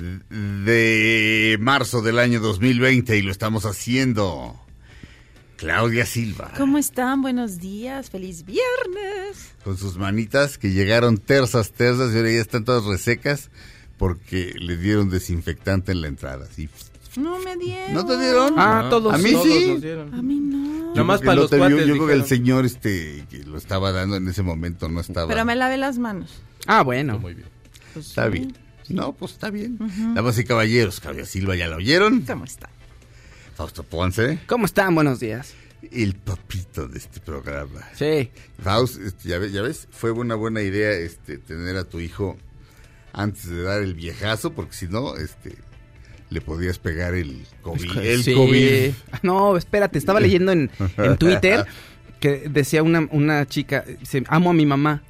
De marzo del año 2020 y lo estamos haciendo. Claudia Silva. ¿Cómo están? Buenos días, feliz viernes. Con sus manitas que llegaron tersas, tersas y ahora ya están todas resecas porque le dieron desinfectante en la entrada. Así. No me dieron. ¿No te dieron? Ah, todos. A mí todos sí. nos dieron. A mí no. Más Yo que para los cuates. Yo creo que el señor este que lo estaba dando en ese momento no estaba. Pero me lavé las manos. Ah, bueno. Muy bien. Está bien. No, pues está bien. Damas y caballeros, Claudia Silva ya la oyeron. ¿Cómo está? Fausto Ponce, ¿Cómo están? Buenos días. el papito de este programa. Sí. Faust, este, ya, ves, ya ves, fue una buena idea este tener a tu hijo antes de dar el viejazo, porque si no, este le podías pegar el COVID. El Sí. COVID. No, espérate, estaba leyendo en, en Twitter que decía una, una chica, dice, amo a mi mamá.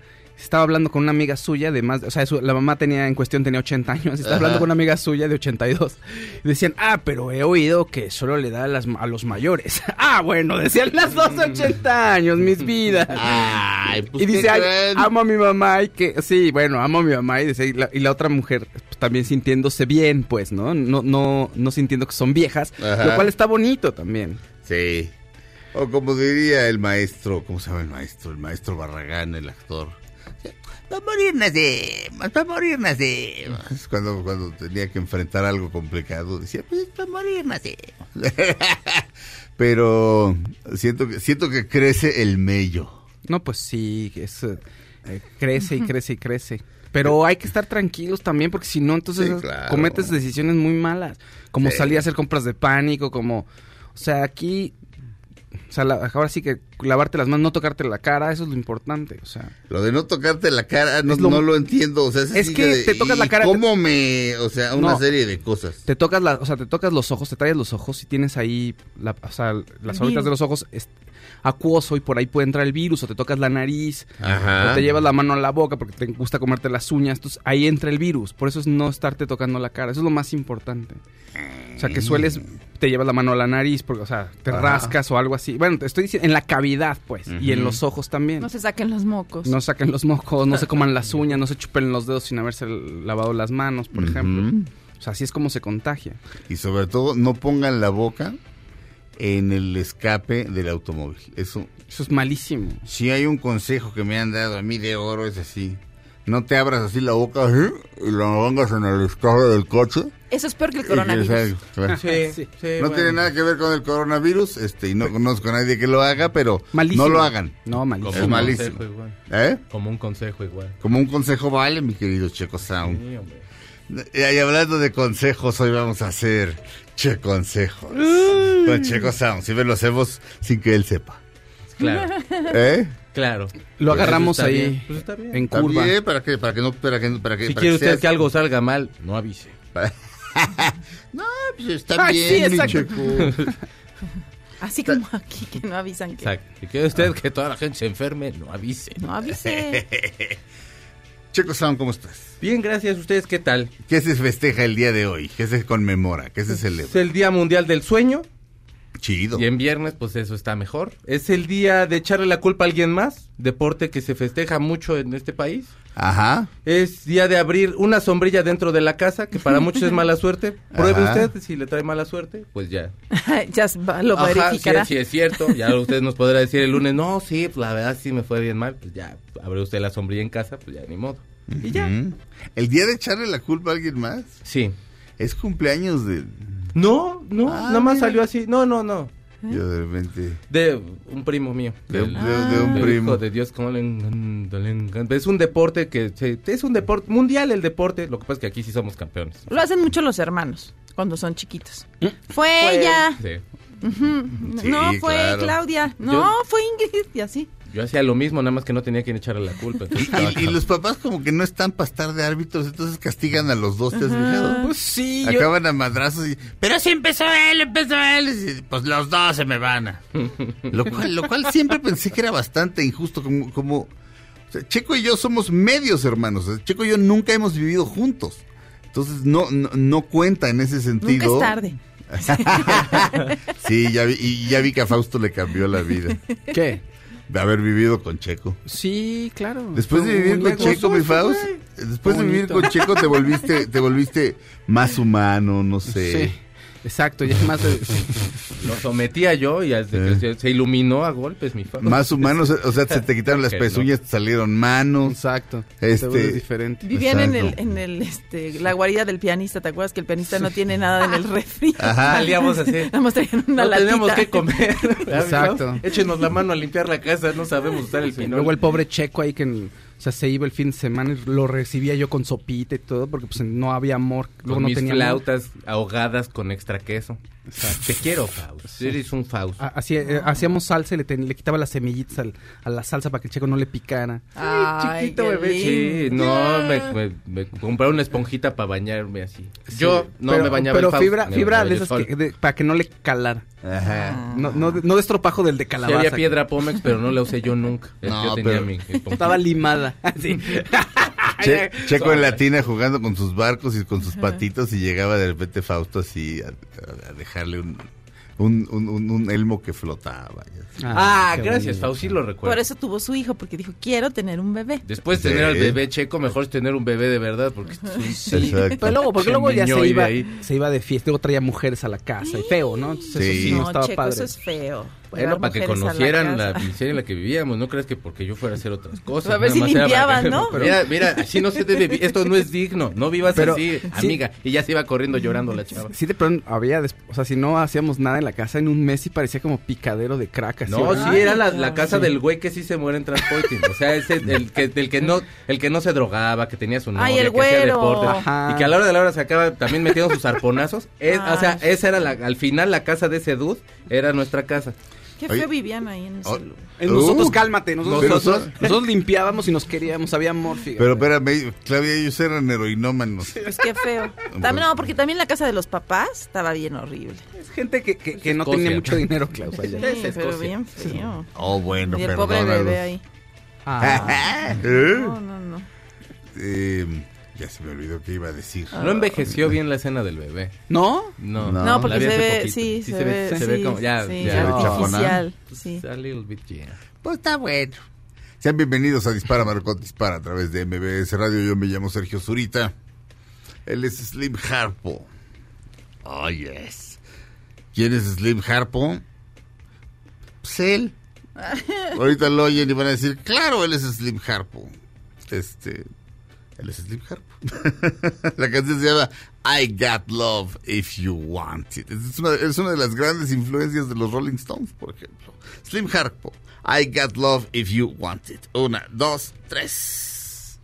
Estaba hablando con una amiga suya de más, o sea, su- la mamá tenía en cuestión tenía 80 años, estaba Ajá. hablando con una amiga suya de 82. Y decían, ah, pero he oído que solo le da a, las, a los mayores. ah, bueno, decían las dos 80 años, mis vidas. Ay, pues y dice, ¿qué "Ay, creen? amo a mi mamá y que, sí, bueno, amo a mi mamá y, dice, y, la, y la otra mujer pues, también sintiéndose bien, pues, ¿no? No, no, no sintiendo que son viejas, Ajá. lo cual está bonito también. Sí. O como diría el maestro, ¿cómo se llama el maestro? El maestro Barragán, el actor. Para morir nacemos, para morir nacemos. Es Cuando, cuando tenía que enfrentar algo complicado, decía, pues para morir nacemos. Pero siento que, siento que crece el mello. No, pues sí, es, eh, eh, crece y crece y crece. Pero hay que estar tranquilos también, porque si no, entonces Sí, claro. cometes decisiones muy malas. Como Sí. salir a hacer compras de pánico, como... O sea, aquí... O sea, la- ahora sí que lavarte las manos, no tocarte la cara, eso es lo importante. O sea, Lo de no tocarte la cara, no, lo- no lo entiendo. O sea, Es que de- te tocas la ¿y cara, ¿Cómo me.? O sea, una No. serie de cosas. te tocas la, o sea, te tocas los ojos, te traes los ojos y tienes ahí, la, o sea, las órbitas virus. de los ojos es acuoso y por ahí puede entrar el virus o te tocas la nariz Ajá. o te llevas la mano a la boca porque te gusta comerte las uñas, entonces ahí entra el virus. Por eso es no estarte tocando la cara, eso es lo más importante. O sea, que sueles, te llevas la mano a la nariz porque, o sea, te Ajá. rascas o algo así. Bueno, te estoy diciendo, en la cavidad, pues, y en los ojos también. No se saquen los mocos. No saquen los mocos, no se coman las uñas, no se chupen los dedos sin haberse lavado las manos, por ejemplo. O sea, así es como se contagia. Y sobre todo, no pongan la boca en el escape del automóvil. Eso, Eso es malísimo. si hay un consejo que me han dado a mí de oro, es así. No te abras así la boca así, y la pongas en el escape del coche. Eso es peor que el que coronavirus. salga, claro. Sí, sí. No tiene nada que ver con el coronavirus, este, y no conozco a nadie que lo haga, pero Malísimo. no lo hagan. No, malísimo. Es un malísimo. consejo igual. ¿Eh? Como un consejo igual. Como un consejo vale, mi querido Checo Sound. Sí. Y hablando de consejos, hoy vamos a hacer Che Consejos. Con Checo Sound. Si lo hacemos sin que él sepa. Claro, ¿Eh? claro. Lo Pues agarramos está ahí bien, pues está bien. en curva. También, para que, para que no, para que, para que, Si para quiere que usted seas- que algo salga mal, no avise. no, pues está Ay, sí, bien, mi exacto. Checo. Así como aquí que no avisan que Exacto. Si quiere usted que toda la gente se enferme, no avise. no avise. Checo Sound, ¿cómo estás? Bien, gracias. ¿Ustedes qué tal? ¿Qué se festeja el día de hoy? ¿Qué se conmemora? ¿Qué se Es celebra? el Día Mundial del Sueño. Chido. Y en viernes, pues eso está mejor. Es el día de echarle la culpa a alguien más. Deporte que se festeja mucho en este país. Ajá. Es día de abrir una sombrilla dentro de la casa, que para muchos es mala suerte. Pruebe Ajá. usted, si le trae mala suerte, pues ya. ya va- lo Ajá, verificará. sí, sí es cierto. Ya usted nos podrá decir el lunes, no, sí, pues la verdad sí me fue bien mal. Pues ya, abre usted la sombrilla en casa, pues ya ni modo. Y ya. El día de echarle la culpa a alguien más Sí. es cumpleaños de. No, no, Ah, nada más mira. salió así. No, no, no. Yo de repente. De un primo mío. De, Del- de- de un primo. hijo de Dios, ¿cómo le encanta, le encanta? Es un deporte que se- es un deporte mundial el deporte. Lo que pasa es que aquí sí somos campeones. Lo hacen mucho los hermanos cuando son chiquitos. Fue Fue- ella. Sí. Sí, no fue claro. Claudia. No, Yo- fue Ingrid. Y así. Yo hacía lo mismo, nada más que no tenía quien echarle la culpa. Y, y los papás como que no están para estar de árbitros, entonces castigan a los dos, ¿te has fijado? Pues sí, yo- Acaban a madrazos y... Pero si empezó él, empezó él. y, pues los dos se me van a... Lo cual, lo cual siempre pensé que era bastante injusto, como... como o sea, Checo y yo somos medios hermanos. o sea, Checo y yo nunca hemos vivido juntos. Entonces no, no, no cuenta en ese Nunca sentido. es tarde. Sí, ya vi, y ya vi que a Fausto le cambió la vida. ¿Qué? De haber vivido con Checo. Sí, claro. Después de vivir con Checo, mi Faust, después de vivir con Checo te volviste, te volviste más humano, no sé. Sí, exacto, ya más de... Lo sometía yo y desde que se- iluminó a golpes mi fa- Más humano, o sea, se te quitaron las pezuñas, te salieron manos. Exacto. Este- diferente. Vivían en el, en el, este, la guarida del pianista, ¿te acuerdas que el pianista no tiene nada en el refri? Ajá. Salíamos así. Nada más traían una No teníamos que comer. Exacto. Échenos la mano a limpiar la casa, no sabemos usar el Y final. luego el pobre Checo ahí que, o sea, se iba el fin de semana y lo recibía yo con sopita y todo porque pues no había amor. Luego con no mis tenía amor. flautas ahogadas con extra queso. Te quiero, Faust. Eres un Faust. Ha- hacía- eh, hacíamos salsa y le, ten- le quitaba las semillitas al- a la salsa para que el Checo no le picara. Ay, Chiquito qué bebé. Sí, no, me, me, me compraron una esponjita para bañarme así. Yo no pero, me bañaba Pero el Faust, fibra, fibra de esas que, de- para que no le calara. Ajá. No, no, no de estropajo del de Sí calabaza. había piedra Pómex, pero no la usé yo nunca. No, yo tenía pero- mi esponjita. Estaba limada. Sí. Che- Checo en la tina jugando con sus barcos y con sus patitos y llegaba de repente Fausto así a, a dejarle un, un, un, un- un elmo que flotaba. Ah, qué gracias, sí lo recuerdo. Por eso tuvo su hijo, porque dijo, quiero tener un bebé. Después de Sí. tener al bebé checo, mejor es tener un bebé de verdad, porque es un Sí, Exacto. pero luego, porque luego ya se iba, ahí. se iba de fiesta, luego traía mujeres a la casa y feo, ¿no? Entonces eso Sí. sí no, no, estaba Checo, padre. eso es feo. Bueno, para que conocieran la, miseria en la que vivíamos. No creas que porque yo fuera a hacer otras cosas. A ver si para- ¿no? Pero mira, mira, así no se debe vivir. Esto no es digno. No vivas Pero, así, sí. amiga. Y ya se iba corriendo llorando la chava. Sí, de pronto había, o sea, si no hacíamos nada en la casa, en un mes sí parecía como picadero de crack. así, No, ¿verdad? sí, era la, casa sí. del güey que sí se muere en transporting. O sea, ese, el que, el que no, el que no se drogaba, que tenía su novia, Ay, el que hacía deporte. Ajá. Y que a la hora de la hora se acaba también metiendo sus arponazos. Es- o sea, esa era la, al final la casa de ese dude, era nuestra casa. Qué feo vivían ahí en Oh, ese lugar. Eh, nosotros, Uh, cálmate, nosotros, nosotros, limpiábamos y nos queríamos, había amor. Pero espérame, Claudia, ellos eran heroinómanos. Es que feo. También, no, porque también la casa de los papás estaba bien horrible. es gente que, que, que no tenía mucho dinero, allá. Sí, es pero bien feo. Oh, bueno, y el pobre bebé ahí. Ah, ¿Eh? No, no, no. Eh, ya se me olvidó qué iba a decir. No envejeció bien la escena del bebé. ¿No? No, No. No, porque se ve, poquito. sí, se, ve, se ve sí, como, ya, sí, ya. artificial, Pues, sí. A little bit, yeah. Pues está bueno. Sean bienvenidos a Dispara Marcot Dispara a través de MBS Radio. Yo me llamo Sergio Zurita. Él es Slim Harpo. Oh, yes. ¿Quién es Slim Harpo? Pues él. Ahorita lo oyen y van a decir, claro, él es Slim Harpo. Este, es Slim Harpo. La canción se llama I Got Love If You Want It. Es una, de las grandes influencias de los Rolling Stones, por ejemplo. Slim Harpo, I Got Love If You Want It. Una, dos, tres.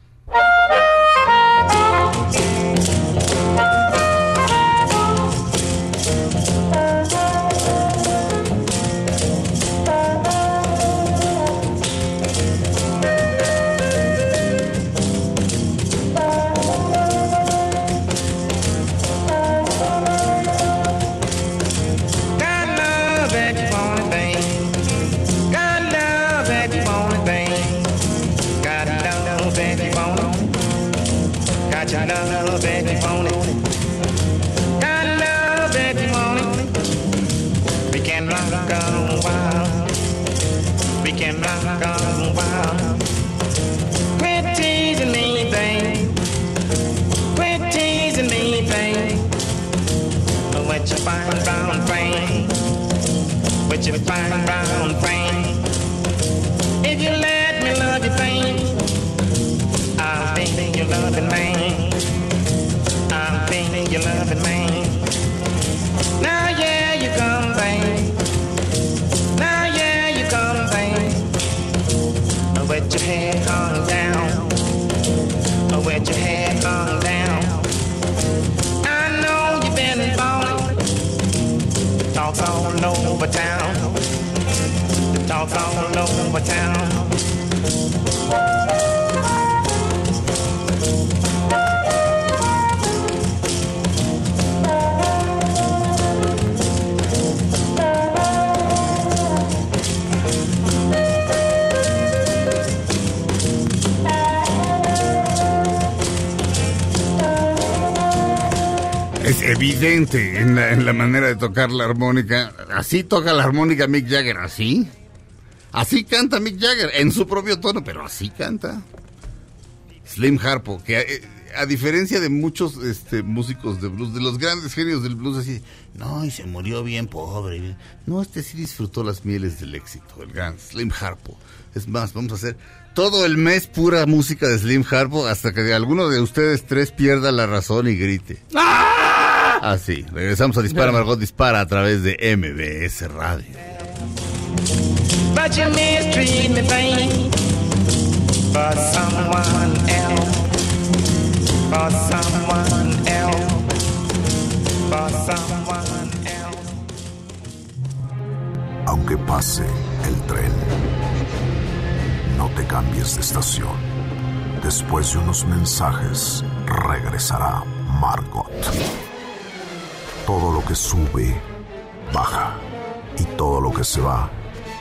Got your love that you wanna. Got love that you wanna. We can rock on wild. We can rock on wild. Quit teasing me, babe. Quit teasing me, babe. What you find brown frame? What you find brown frame? If you let me love you, babe, I'll be you your loving man. Now yeah, you come bang. Now yeah, you come bang. Wet your head hung down. Wet your head hung down. I know you've been falling. Talk all over town. Talk all over town. Evidente en la, manera de tocar la armónica. Así toca la armónica Mick Jagger, así. Así canta Mick Jagger, en su propio tono, pero así canta. Slim Harpo, que eh, a, diferencia de muchos este, músicos de blues, de los grandes genios del blues, así, no, y se murió bien pobre. No, este sí disfrutó las mieles del éxito, el gran Slim Harpo. Es más, vamos a hacer todo el mes pura música de Slim Harpo hasta que alguno de ustedes tres pierda la razón y grite. Así, regresamos a Dispara Margot. Dispara a través de MBS Radio. Aunque pase el tren, no te cambies de estación. Después de unos mensajes, regresará Margot. Todo lo que sube, baja. Y todo lo que se va,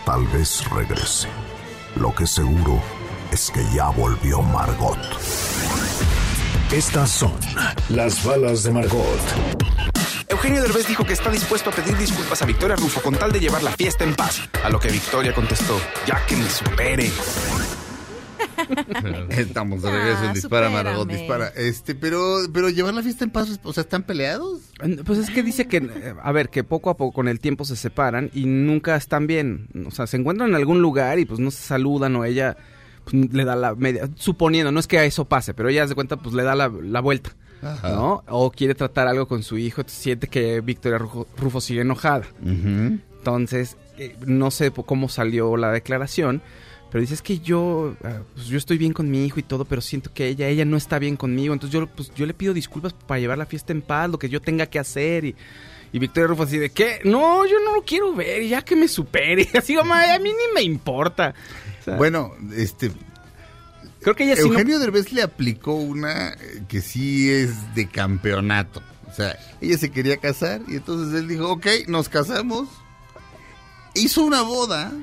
tal vez regrese. Lo que seguro es que ya volvió Margot. Estas son las balas de Margot. Eugenio Derbez dijo que está dispuesto a pedir disculpas a Victoria Rufo con tal de llevar la fiesta en paz. A lo que Victoria contestó, ya que me supere. Estamos de regreso en Ah, Dispara Margot supérame. Dispara. Este, pero, pero llevar la fiesta en paz, o sea, ¿están peleados? Pues es que dice que, a ver, que poco a poco con el tiempo se separan y nunca están bien. O sea, se encuentran en algún lugar y pues no se saludan o ella pues, le da la media, suponiendo, no es que eso pase, pero ella se cuenta, pues le da la, la vuelta, Ajá. ¿no? O quiere tratar algo con su hijo, siente que Victoria Rufo, Rufo sigue enojada. Entonces, eh, no sé cómo salió la declaración, pero dices que yo, ah, pues yo estoy bien con mi hijo y todo, pero siento que ella, ella no está bien conmigo. Entonces yo, pues, yo le pido disculpas para llevar la fiesta en paz, lo que yo tenga que hacer y... Y Victoria Rufo así de, ¿qué? No, yo no lo quiero ver, ya que me supere. Así como, "Ay, a mí ni me importa. O sea, Bueno, este, creo que ella sí no- Eugenio Derbez le aplicó una eh, que sí es de campeonato. O sea, ella se quería casar y entonces él dijo, ok, nos casamos. Hizo una boda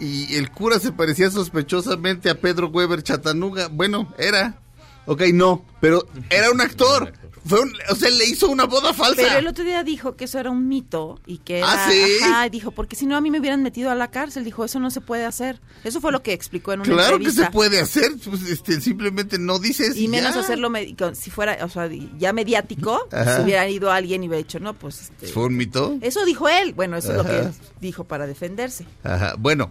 y el cura se parecía sospechosamente a Pedro Weber Chatanuga. Bueno, era. Ok, no, pero era un actor. Fue un- o sea, le hizo una boda falsa. Pero el otro día dijo que eso era un mito y que era, ¿Ah, sí? ajá, dijo, porque si no a mí me hubieran metido a la cárcel, dijo, eso no se puede hacer. Eso fue lo que explicó en una Claro que entrevista. se puede hacer, pues, este, simplemente no dices. Y menos ya. hacerlo si fuera, o sea, ya mediático, Ajá. si hubiera ido alguien y hubiera dicho, no, pues este, ¿Fue un mito? eso dijo él. Bueno, eso es lo que dijo para defenderse. Ajá, bueno,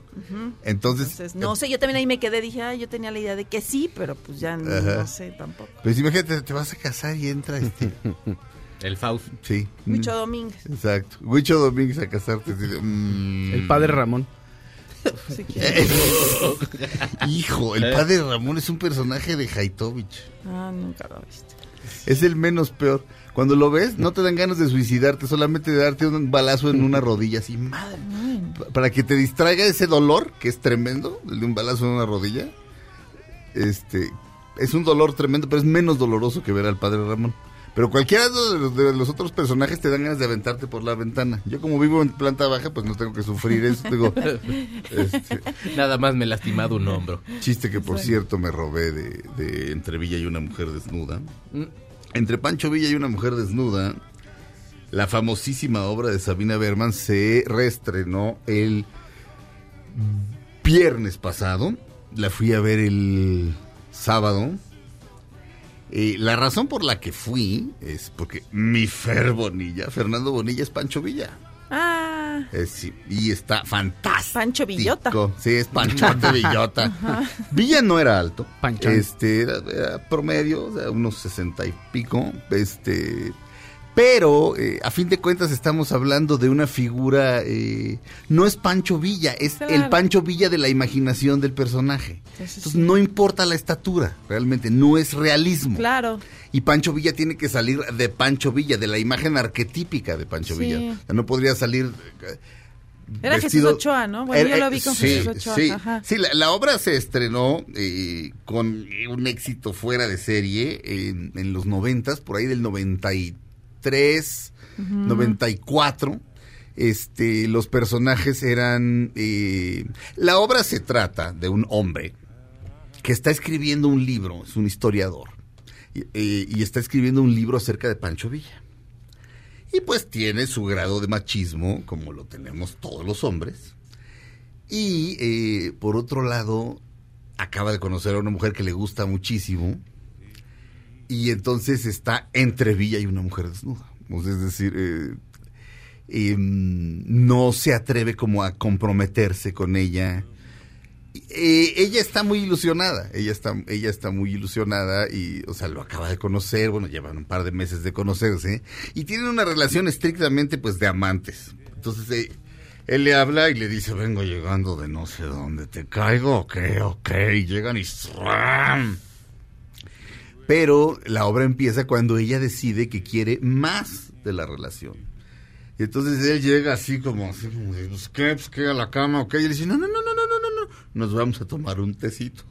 entonces, Entonces, no sé, yo también ahí me quedé, dije, ah, yo tenía la idea de que sí, pero pues ya no sé tampoco. pues imagínate, te vas a casar y entra El Faust. sí. Mm, Domínguez. Exacto. Huicho Domínguez a casarte. mm. El padre Ramón. Hijo, el padre Ramón es un personaje de Haitovich. Ah, nunca lo viste. Es el menos peor. Cuando lo ves, no te dan ganas de suicidarte, solamente de darte un balazo en una rodilla, así, madre. Pa- Para que te distraiga ese dolor, que es tremendo, el de un balazo en una rodilla. Este, es un dolor tremendo, pero es menos doloroso que ver al padre Ramón. Pero cualquiera de los, de los otros personajes te dan ganas de aventarte por la ventana. Yo como vivo en planta baja, pues no tengo que sufrir eso. Digo, este, Nada más me he lastimado un hombro. Chiste que por cierto me robé de, de Entre Villa y una mujer desnuda. Mm. Entre Pancho Villa y una mujer desnuda, la famosísima obra de Sabina Berman se reestrenó el viernes pasado. La fui a ver el sábado. Eh, la razón por la que fui es porque mi Fer Bonilla, Fernando Bonilla, es Pancho Villa. Ah, Eh, sí, y está fantástico. Pancho Villota. Sí, es Panchote Villota. Villa no era alto. Panchón. Este, era, era promedio, o sea, unos sesenta y pico. Este, pero eh, a fin de cuentas estamos hablando de una figura, eh, no es Pancho Villa, es Claro. el Pancho Villa de la imaginación del personaje. Entonces sí. no importa la estatura, realmente, no es realismo. Claro. Y Pancho Villa tiene que salir de Pancho Villa, de la imagen arquetípica de Pancho Sí. Villa. O sea, no podría salir. eh, Era Jesús Ochoa, ¿no? Bueno, yo lo vi con sí, Jesús Ochoa. Sí, Ajá. sí, la, la obra se estrenó eh, con un éxito fuera de serie en, en los noventas, por ahí del 93, 94. Este, los personajes eran... eh, la obra se trata de un hombre que está escribiendo un libro, es un historiador, y, eh, y está escribiendo un libro acerca de Pancho Villa. Y pues tiene su grado de machismo, como lo tenemos todos los hombres. Y eh, por otro lado, acaba de conocer a una mujer que le gusta muchísimo. Y entonces está entre Villa y una mujer desnuda. Es decir, eh, em, no se atreve como a comprometerse con ella. Eh, ella está muy ilusionada, ella está, ella está muy ilusionada y, o sea, lo acaba de conocer, bueno, llevan un par de meses de conocerse y tienen una relación estrictamente, pues, de amantes. Entonces, eh, él le habla y le dice, vengo llegando de no sé dónde, ¿te caigo? Ok, ok, y llegan y... Pero la obra empieza cuando ella decide que quiere más de la relación. Y entonces él llega así como, así como pues, ¿qué? Pues, ¿qué? A la cama, ok. Y le dice, no, no, no, no, no, no, no, no. Nos vamos a tomar un tecito.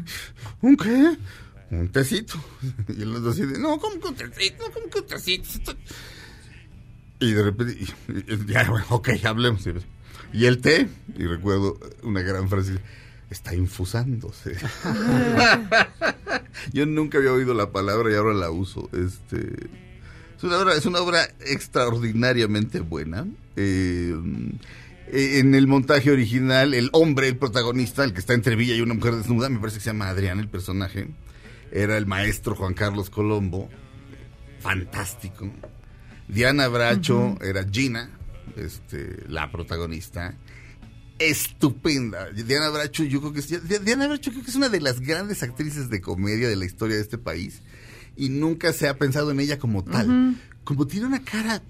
¿Un qué? Un tecito. Y él nos decide, no, ¿cómo que un tecito? ¿Cómo que un tecito? Y de repente, y- y- ya, bueno, ok, hablemos. Y el té, y recuerdo una gran frase, está infusándose. Yo nunca había oído la palabra y ahora la uso. Este, es una obra, es una obra extraordinariamente buena. Eh, eh, en el montaje original, el hombre, el protagonista, el que está entre Villa y una mujer desnuda, me parece que se llama Adrián el personaje, era el maestro Juan Carlos Colombo. Fantástico. Diana Bracho era Gina, este, la protagonista. Estupenda. Diana Bracho, yo creo que es, Diana Bracho creo que es una de las grandes actrices de comedia de la historia de este país. Y nunca se ha pensado en ella como tal. Como tiene una cara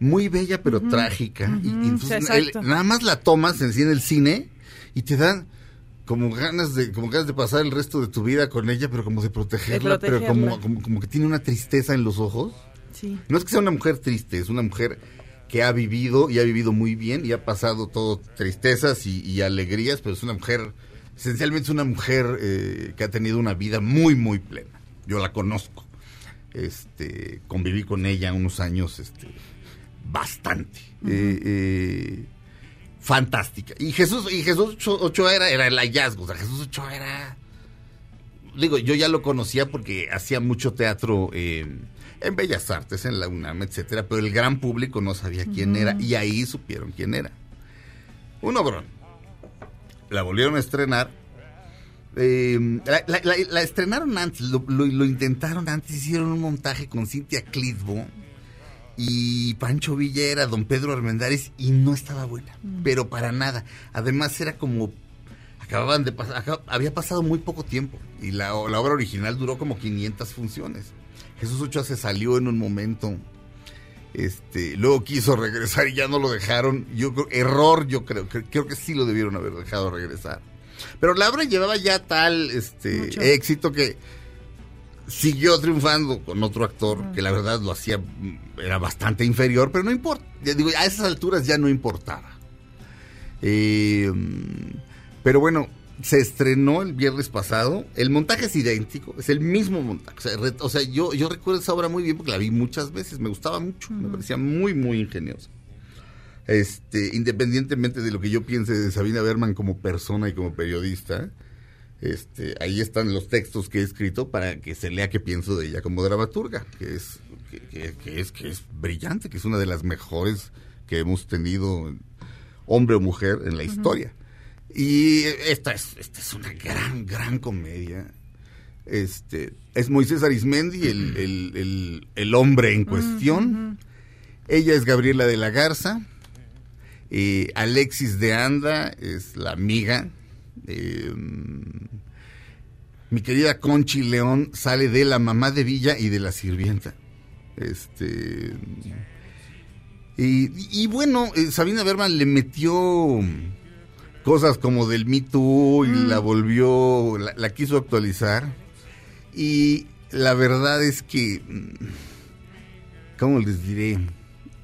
muy bella pero trágica. y- y, entonces sí, él- exacto. nada más la tomas en en el cine y te dan como ganas de como ganas de pasar el resto de tu vida con ella, pero como de protegerla, pero como, como que tiene una tristeza en los ojos. Sí. No es que sea una mujer triste, es una mujer que ha vivido y ha vivido muy bien y ha pasado todo tristezas y, y alegrías, pero es una mujer, esencialmente es una mujer eh, que ha tenido una vida muy, muy plena. Yo la conozco. Este, conviví con ella unos años, este, bastante. Eh, eh, fantástica. Y Jesús, y Jesús Ocho- Ochoa era, era el hallazgo. O sea, Jesús Ochoa era digo, yo ya lo conocía porque hacía mucho teatro eh, en Bellas Artes, en la UNAM, etcétera, pero el gran público no sabía quién era y ahí supieron quién era. Un obrón. La volvieron a estrenar. eh, la, la- la- la estrenaron antes, lo, lo- lo intentaron antes, hicieron un montaje con Cintia Clitbo y Pancho Villa era don Pedro Armendáriz y no estaba buena, pero para nada. Además era como acababan de pasar, había pasado muy poco tiempo y la, la obra original duró como 500 funciones. Jesús Ochoa se salió en un momento, este, luego quiso regresar y ya no lo dejaron. Yo creo, error, yo creo, que creo que sí lo debieron haber dejado regresar. Pero la obra llevaba ya tal este Mucho. éxito que siguió triunfando con otro actor que la verdad lo hacía mm, era bastante inferior, pero no importa. Ya digo, a esas alturas ya no importaba. Eh, mm, pero bueno, se estrenó el viernes pasado. El montaje es idéntico, es el mismo montaje. O sea, re- o sea, yo, yo recuerdo esa obra muy bien porque la vi muchas veces. Me gustaba mucho, me parecía muy, muy ingeniosa. Este, independientemente de lo que yo piense de Sabina Berman como persona y como periodista, este, ahí están los textos que he escrito para que se lea qué pienso de ella como dramaturga, que es, que, que- que es, que es brillante, que es una de las mejores que hemos tenido, hombre o mujer, en la historia. Y esta es, esta es una gran, gran comedia. Este, es Moisés Arismendi, el, el- el- el hombre en cuestión. Ella es Gabriela de la Garza. Eh, Alexis de Anda es la amiga. Eh, mi querida Conchi León sale de la mamá de Villa y de la sirvienta. Este. Y, y bueno, eh, Sabina Berman le metió cosas como del Me Too y la volvió, la, la quiso actualizar. Y la verdad es que, mm, ¿cómo les diré?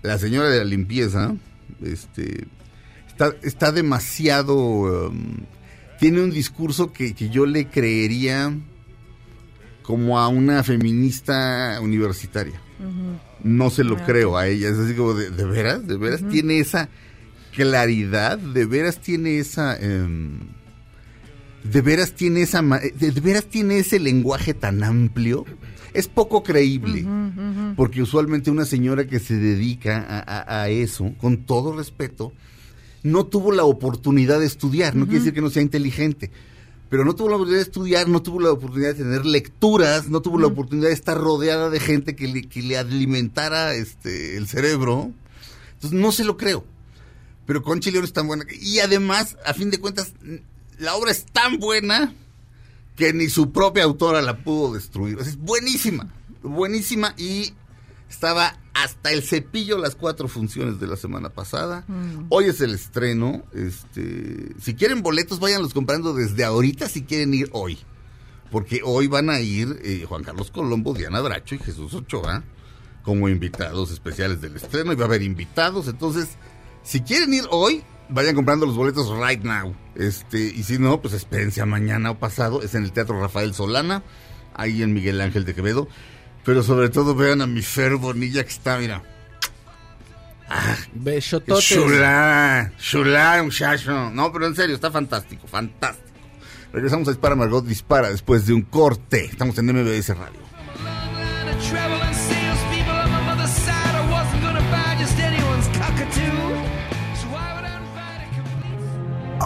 La señora de la limpieza, este, está, está demasiado, um, tiene un discurso que, que yo le creería como a una feminista universitaria. No se lo Ah, creo a ella, es así como de, ¿de veras? ¿De veras tiene esa claridad? ¿De veras tiene esa... em, de veras tiene esa de, veras tiene ese lenguaje tan amplio es poco creíble porque usualmente una señora que se dedica a, a- a eso con todo respeto no tuvo la oportunidad de estudiar no quiere decir que no sea inteligente pero no tuvo la oportunidad de estudiar, no tuvo la oportunidad de tener lecturas, no tuvo la oportunidad de estar rodeada de gente que le, que le alimentara este, el cerebro. Entonces no se lo creo. Pero León es tan buena. Y además, a fin de cuentas, la obra es tan buena que ni su propia autora la pudo destruir. Es buenísima, buenísima y estaba hasta el cepillo las cuatro funciones de la semana pasada. Hoy es el estreno. Este, si quieren boletos, váyanlos comprando desde ahorita si quieren ir hoy. Porque hoy van a ir eh, Juan Carlos Colombo, Diana Bracho y Jesús Ochoa como invitados especiales del estreno. Y va a haber invitados. Entonces, si quieren ir hoy, vayan comprando los boletos right now. Este, y si no, pues espérense a mañana o pasado. Es en el Teatro Rafael Solana, ahí en Miguel Ángel de Quevedo. Pero sobre todo vean a mi Fer Bonilla que está, mira. Besototes. Chulá, chulá, muchacho. No, pero en serio, está fantástico, fantástico. Regresamos a Dispara Margot Dispara después de un corte. Estamos en MBS Radio.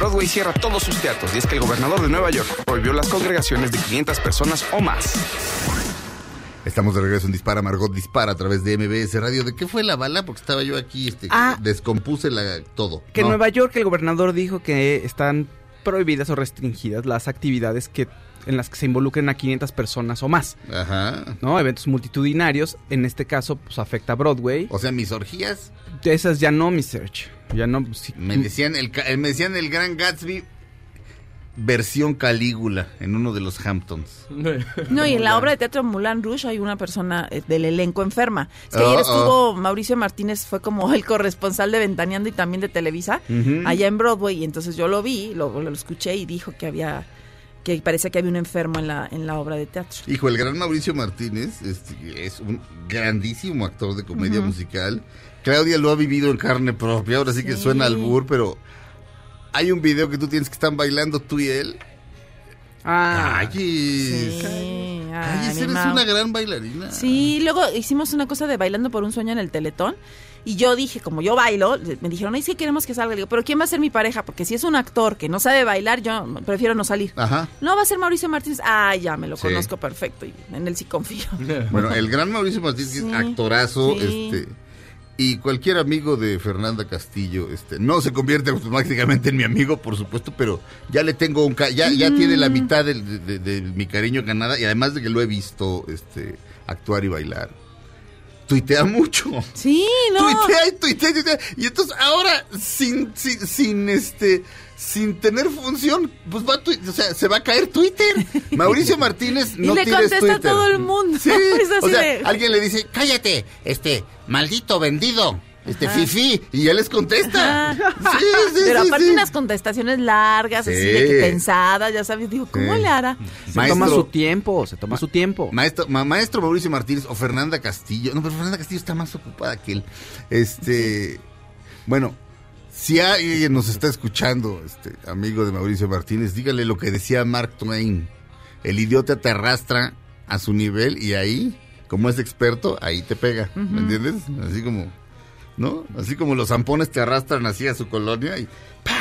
Broadway cierra todos sus teatros y es que el gobernador de Nueva York prohibió las congregaciones de 500 personas o más. Estamos de regreso en Dispara Margot Dispara a través de MBS Radio. ¿De qué fue la bala? Porque estaba yo aquí, este, Ah. descompuse la, todo. Que en. Nueva York el gobernador dijo que están prohibidas o restringidas las actividades que en las que se involucren a 500 personas o más, Ajá. ¿no? Eventos multitudinarios, en este caso pues afecta a Broadway. O sea, mis orgías Esas ya no, mi search. Ya no sí, me decían el, ca- me decían el Gran Gatsby versión Calígula en uno de los Hamptons. No, y en la obra de teatro Moulin Rouge hay una persona eh, del elenco enferma. Es que Oh, ayer oh. estuvo Mauricio Martínez, fue como el corresponsal de Ventaneando y también de Televisa, allá en Broadway, y entonces yo lo vi, lo, lo escuché y dijo que había, que parecía que había un enfermo en la, en la obra de teatro. Hijo, el gran Mauricio Martínez este, es un grandísimo actor de comedia musical. Claudia lo ha vivido en carne propia, ahora sí que suena al bur, pero hay un video que tú tienes que están bailando tú y él. Ah, Calles. Sí, Calles, eres una gran bailarina. Sí, luego hicimos una cosa de bailando por un sueño en el Teletón. Y yo dije, como yo bailo, me dijeron, ay, sí queremos que salga. Le digo, pero ¿quién va a ser mi pareja? Porque si es un actor que no sabe bailar, yo prefiero no salir. Ajá. No, va a ser Mauricio Martínez. Ah, ya me lo Sí. conozco perfecto y en él sí confío. Bueno, el gran Mauricio Martínez Sí, es actorazo, sí. este y cualquier amigo de Fernanda Castillo, este, no se convierte automáticamente en mi amigo, por supuesto, pero ya le tengo un ca- ya, ya tiene la mitad de- de mi cariño ganada y además de que lo he visto este actuar y bailar. Tuitea mucho. Sí, no. Tuitea y tuitea y tuitea. Y entonces ahora, sin, sin, sin, este, sin tener función, pues va a o sea, se va a caer Twitter. Mauricio Martínez Y no le tires contesta a Twitter. todo el mundo. Sí, o sea, de- alguien le dice, cállate, este, maldito vendido, este Ajá. fifi, y él les contesta. Ajá. Sí, sí, Pero sí, aparte sí. unas contestaciones largas, así Sí. de que pensadas, ya sabes, digo, ¿cómo Sí. le hará? se Maestro- toma su tiempo, se toma su tiempo. Maestro, ma- maestro Mauricio Martínez o Fernanda Castillo. No, pero Fernanda Castillo está más ocupada que él. Este. Bueno, Si alguien nos está escuchando, este amigo de Mauricio Martínez, dígale lo que decía Mark Twain. El idiota te arrastra a su nivel y ahí, como es experto, ahí te pega. ¿Me entiendes? Así como, ¿no? Así como los zampones te arrastran así a su colonia y pa,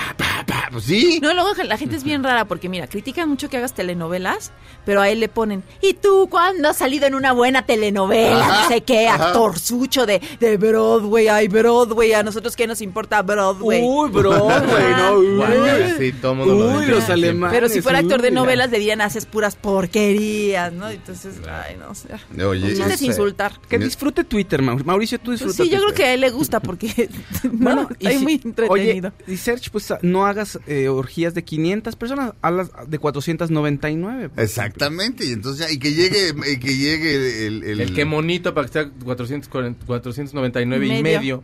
pa. Pues sí. No, luego la gente es bien rara porque, mira, critican mucho que hagas telenovelas, pero a él le ponen, ¿y tú cuándo has salido en una buena telenovela? Ajá, no sé qué, ajá. actor sucho de, de Broadway, ay, Broadway, a nosotros qué nos importa Broadway. Uy, Broadway. ¿no? Uy. Guau, sí, todo mundo lo Uy, dice los alemanes. Pero si fuera actor de novelas, de dirían, haces puras porquerías, ¿no? Entonces, ay, no sé. Oye, es- es insultar. Que disfrute Twitter, Mauricio. Mauricio, tú Pues disfruta sí, yo creo que a él le gusta porque bueno, y si- muy entretenido. Oye, y Serge, pues no hagas eh, orgías de 500 personas, hazlas de 499. pues. Exactamente, y entonces ya, y que llegue, y que llegue el, el, El que monito para que sea 440, 499 y Medio.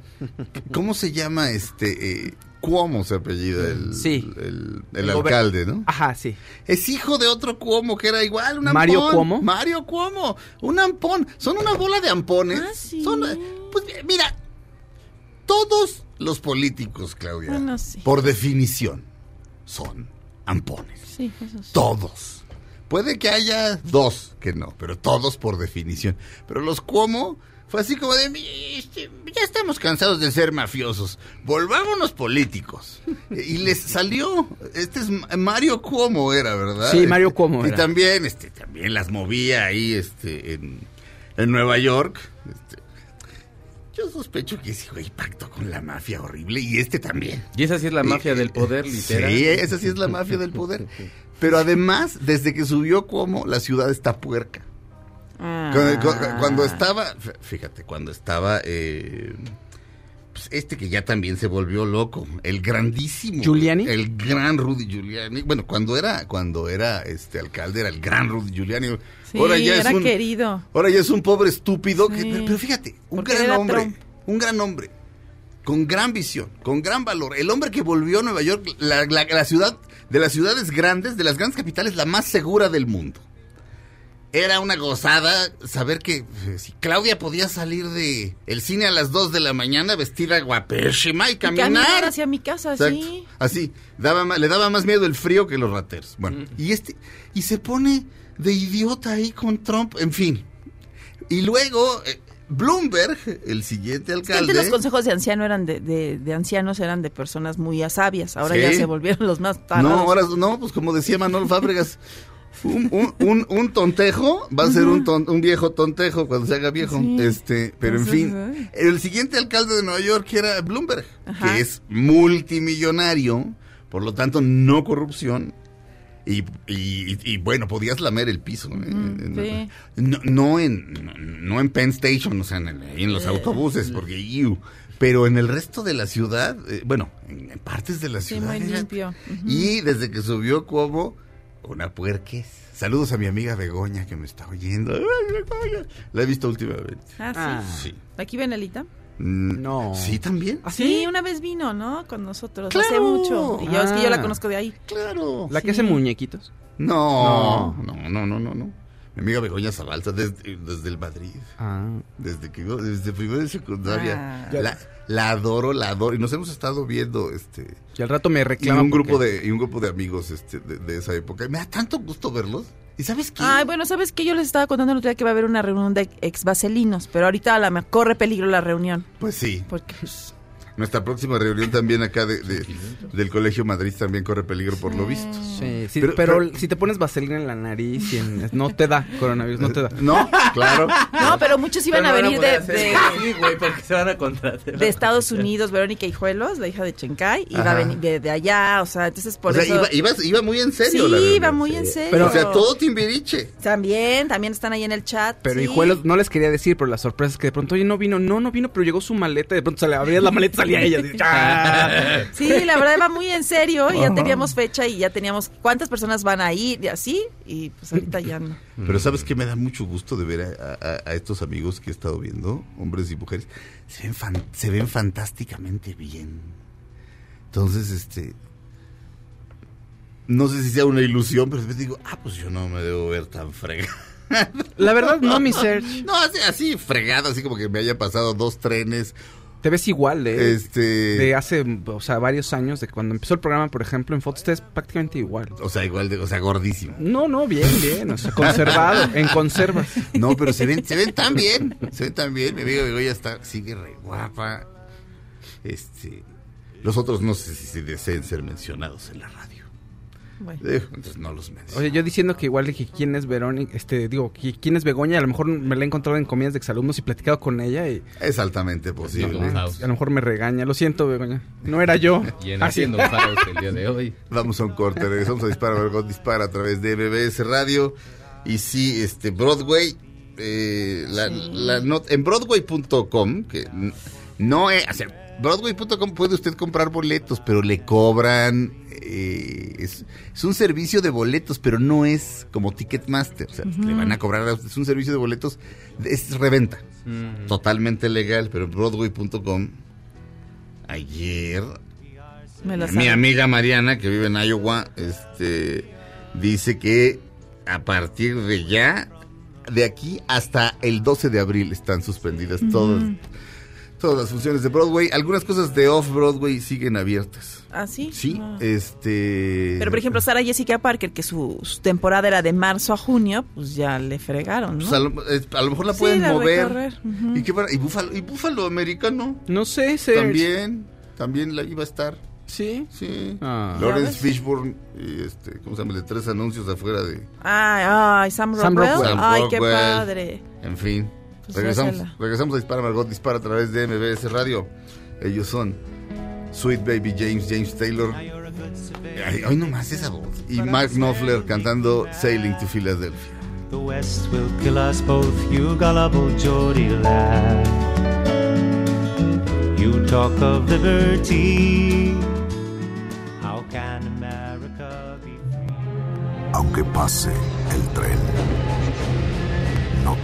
¿cómo se llama este, eh, Cuomo se apellida el, Sí. el, el El gober- alcalde, ¿no? Ajá, sí. Es hijo de otro Cuomo que era igual, un ampón. ¿Mario Cuomo? Mario Cuomo, un ampón. Son una bola de ampones. Ah, sí. Son, eh, pues mira, todos los políticos, Claudia, Bueno, sí. por definición, son ampones. Sí, eso sí. Todos. Puede que haya dos que no, pero todos por definición. Pero los Cuomo fue así como de, "Este, ya estamos cansados de ser mafiosos, volvámonos políticos. y les salió, este es Ma- Mario Cuomo era, ¿verdad? Sí, Mario Cuomo Y era. también, este, también las movía ahí, este, en, en Nueva York. Este, yo sospecho que ese güey pactó con la mafia horrible y este también. Y esa sí es la mafia del poder, literal. Sí, esa sí es la mafia del poder. Pero además, desde que subió como la ciudad está puerca. Ah. Cuando, cu- cuando estaba, fíjate, cuando estaba eh, pues, este que ya también se volvió loco, el grandísimo ¿Giuliani? el gran Rudy Giuliani. Bueno, cuando era cuando era este alcalde era el gran Rudy Giuliani. Sí, ahora ya era es un querido. ahora ya es un pobre estúpido que- pero, pero fíjate, un Porque gran hombre, Trump. un gran hombre con gran visión, con gran valor. El hombre que volvió a Nueva York, la, la- la ciudad de las ciudades grandes, de las grandes capitales, la más segura del mundo. Era una gozada saber que eh, si Claudia podía salir de el cine a las 2 de la mañana vestida guapísima y Y caminar. caminar hacia mi casa, Exacto. sí. Así, daba le daba más miedo el frío que los rateros. Bueno, y este y se pone de idiota ahí con Trump, en fin. Y luego eh, Bloomberg, el siguiente Es que alcalde. antes los consejos de anciano eran de, de, de ancianos eran de personas muy sabias, ahora Sí. ya se volvieron los más tarados. No, ahora no, pues como decía Manuel Fábregas, un, un, un- un tontejo va a ser un, ton- un viejo tontejo cuando se haga viejo. Sí. Este, pero en fin, el siguiente alcalde de Nueva York era Bloomberg, Ajá. que es multimillonario, por lo tanto no corrupción. Y, y- y, bueno, podías lamer el piso. ¿eh? Sí. no, no en, no, en Penn Station, o sea, en, el- en los autobuses, porque iu. pero en el resto de la ciudad, eh, bueno, en, partes de la Sí, ciudad. muy era- limpio. Y desde que subió como una puerques. Saludos a mi amiga Begoña que me está oyendo. Ay, Begoña. La he visto últimamente. Ah, sí. Ah. Sí. ¿Aquí Benelita? Mm, No. Sí, también. ¿Ah, Sí, una vez vino, ¿no? Con nosotros, Claro. hace mucho. Y yo es que yo la Ah. conozco de ahí. Claro. La que Sí. hace muñequitos. No, no, no, no, no, no. Mi amiga Begoña Zabalza desde, desde el Madrid. Ah. Desde que desde primero de secundaria. Ah. La, la adoro, la adoro. Y nos hemos estado viendo, este. Y al rato me Y reclaman un grupo porque- de, y un grupo de amigos este, de, de esa época. Y Me da tanto gusto verlos. ¿Y sabes qué? Ay, bueno, ¿sabes qué? Yo les estaba contando el otro día que va a haber una reunión de ex vaselinos, pero ahorita a la me corre peligro la reunión. Pues sí. Porque, pues, Nuestra próxima reunión también acá de, de- del Colegio Madrid también corre peligro por lo visto. Sí, sí, Pero- pero, pero- si te pones vaselina en la nariz y en- no te da coronavirus, no te da. No, claro. no, pero muchos iban Pero a venir de, de, así, güey, porque se van a contratar. de Estados Unidos, Verónica Hijuelos, la hija de Chencay, iba a venir de, de allá, o sea, entonces por o sea, eso... iba, iba, iba muy en serio sí, la iba muy en serio. Pero- o sea, todo Timbiriche. También, también están ahí en el chat. Pero sí. Hijuelos no les quería decir, pero la sorpresa es que de pronto, oye, no vino, no, no vino, pero llegó su maleta, y de pronto se le abría la maleta salía ella. así. Sí, la verdad iba muy en serio, y ya teníamos fecha y ya teníamos cuántas personas van a ir y así, y pues ahorita ya no. Pero ¿sabes qué? Me da mucho gusto de ver a, a- a estos amigos que he estado viendo, hombres y mujeres. Se ven, fan- se ven fantásticamente bien. Entonces, este... No sé si sea una ilusión, pero después digo, ah, pues yo no me debo ver tan fregado. La verdad, no, mi Serge. No, así, así fregado, así como que me haya pasado dos trenes. Te ves igual de, Este, de hace, o sea, varios años, de cuando empezó el programa, por ejemplo, en Fox, te ves prácticamente igual. o sea, igual de, o sea, gordísimo. No, no, bien, bien, o sea, conservado, en conservas. No, pero se ven, se ven tan bien, se ven tan bien. Mi amiga Begoña está, sigue re guapa. Este, los otros no sé si se deseen ser mencionados en la radio. Bueno. Eh, Entonces no los menciono. Oye, yo diciendo que igual dije quién es Verónica, este, digo, qui- quién es Begoña, a lo mejor me la he encontrado en comidas de exalumnos y platicado con ella y Es altamente posible. No, House. a lo mejor me regaña. Lo siento, Begoña. No era yo. Y en. Haciendo House el día de hoy. Vamos a un corte, regresamos a Dispara, Margot Dispara a través de MBS Radio. Y sí, este, Broadway, eh, la, la not- en Broadway.com, que no es, o sea, Broadway.com puede usted comprar boletos, pero le cobran, eh, es, es un servicio de boletos, pero no es como Ticketmaster, o sea, le van a cobrar, a usted, es un servicio de boletos, es reventa, totalmente legal, pero Broadway.com, ayer Me la mi sabe. amiga Mariana, que vive en Iowa, este, dice que a partir de ya, de aquí hasta el 12 de abril están suspendidas todas, todas las funciones de Broadway. Algunas cosas de Off-Broadway siguen abiertas. ¿Ah, sí? Sí, Ah. este... Pero, por ejemplo, Sara Jessica Parker, que su, su temporada era de marzo a junio, pues ya le fregaron, ¿no? pues, a, lo, es- a lo mejor la Sí, pueden la mover. ¿Y, qué para- y, Búfalo, y Búfalo americano No sé, Serge. también, también la iba a estar. Sí. Sí. Ah. Lawrence. Fishburne, y este, ¿cómo se llama? De tres anuncios afuera de... Ay, ay, Sam Sam Rockwell. Rockwell. Ay, qué padre. En fin. Pues regresamos, regresamos a Dispara Margot Dispara a través de MBS Radio. Ellos son Sweet Baby James, James Taylor. Ay, hoy nomás esa voz. Y Mark Knopfler cantando Sailing to Philadelphia. The West will kill us both, you gullible Geordie lad. You talk of liberty. How can America be free? Aunque pase el tren,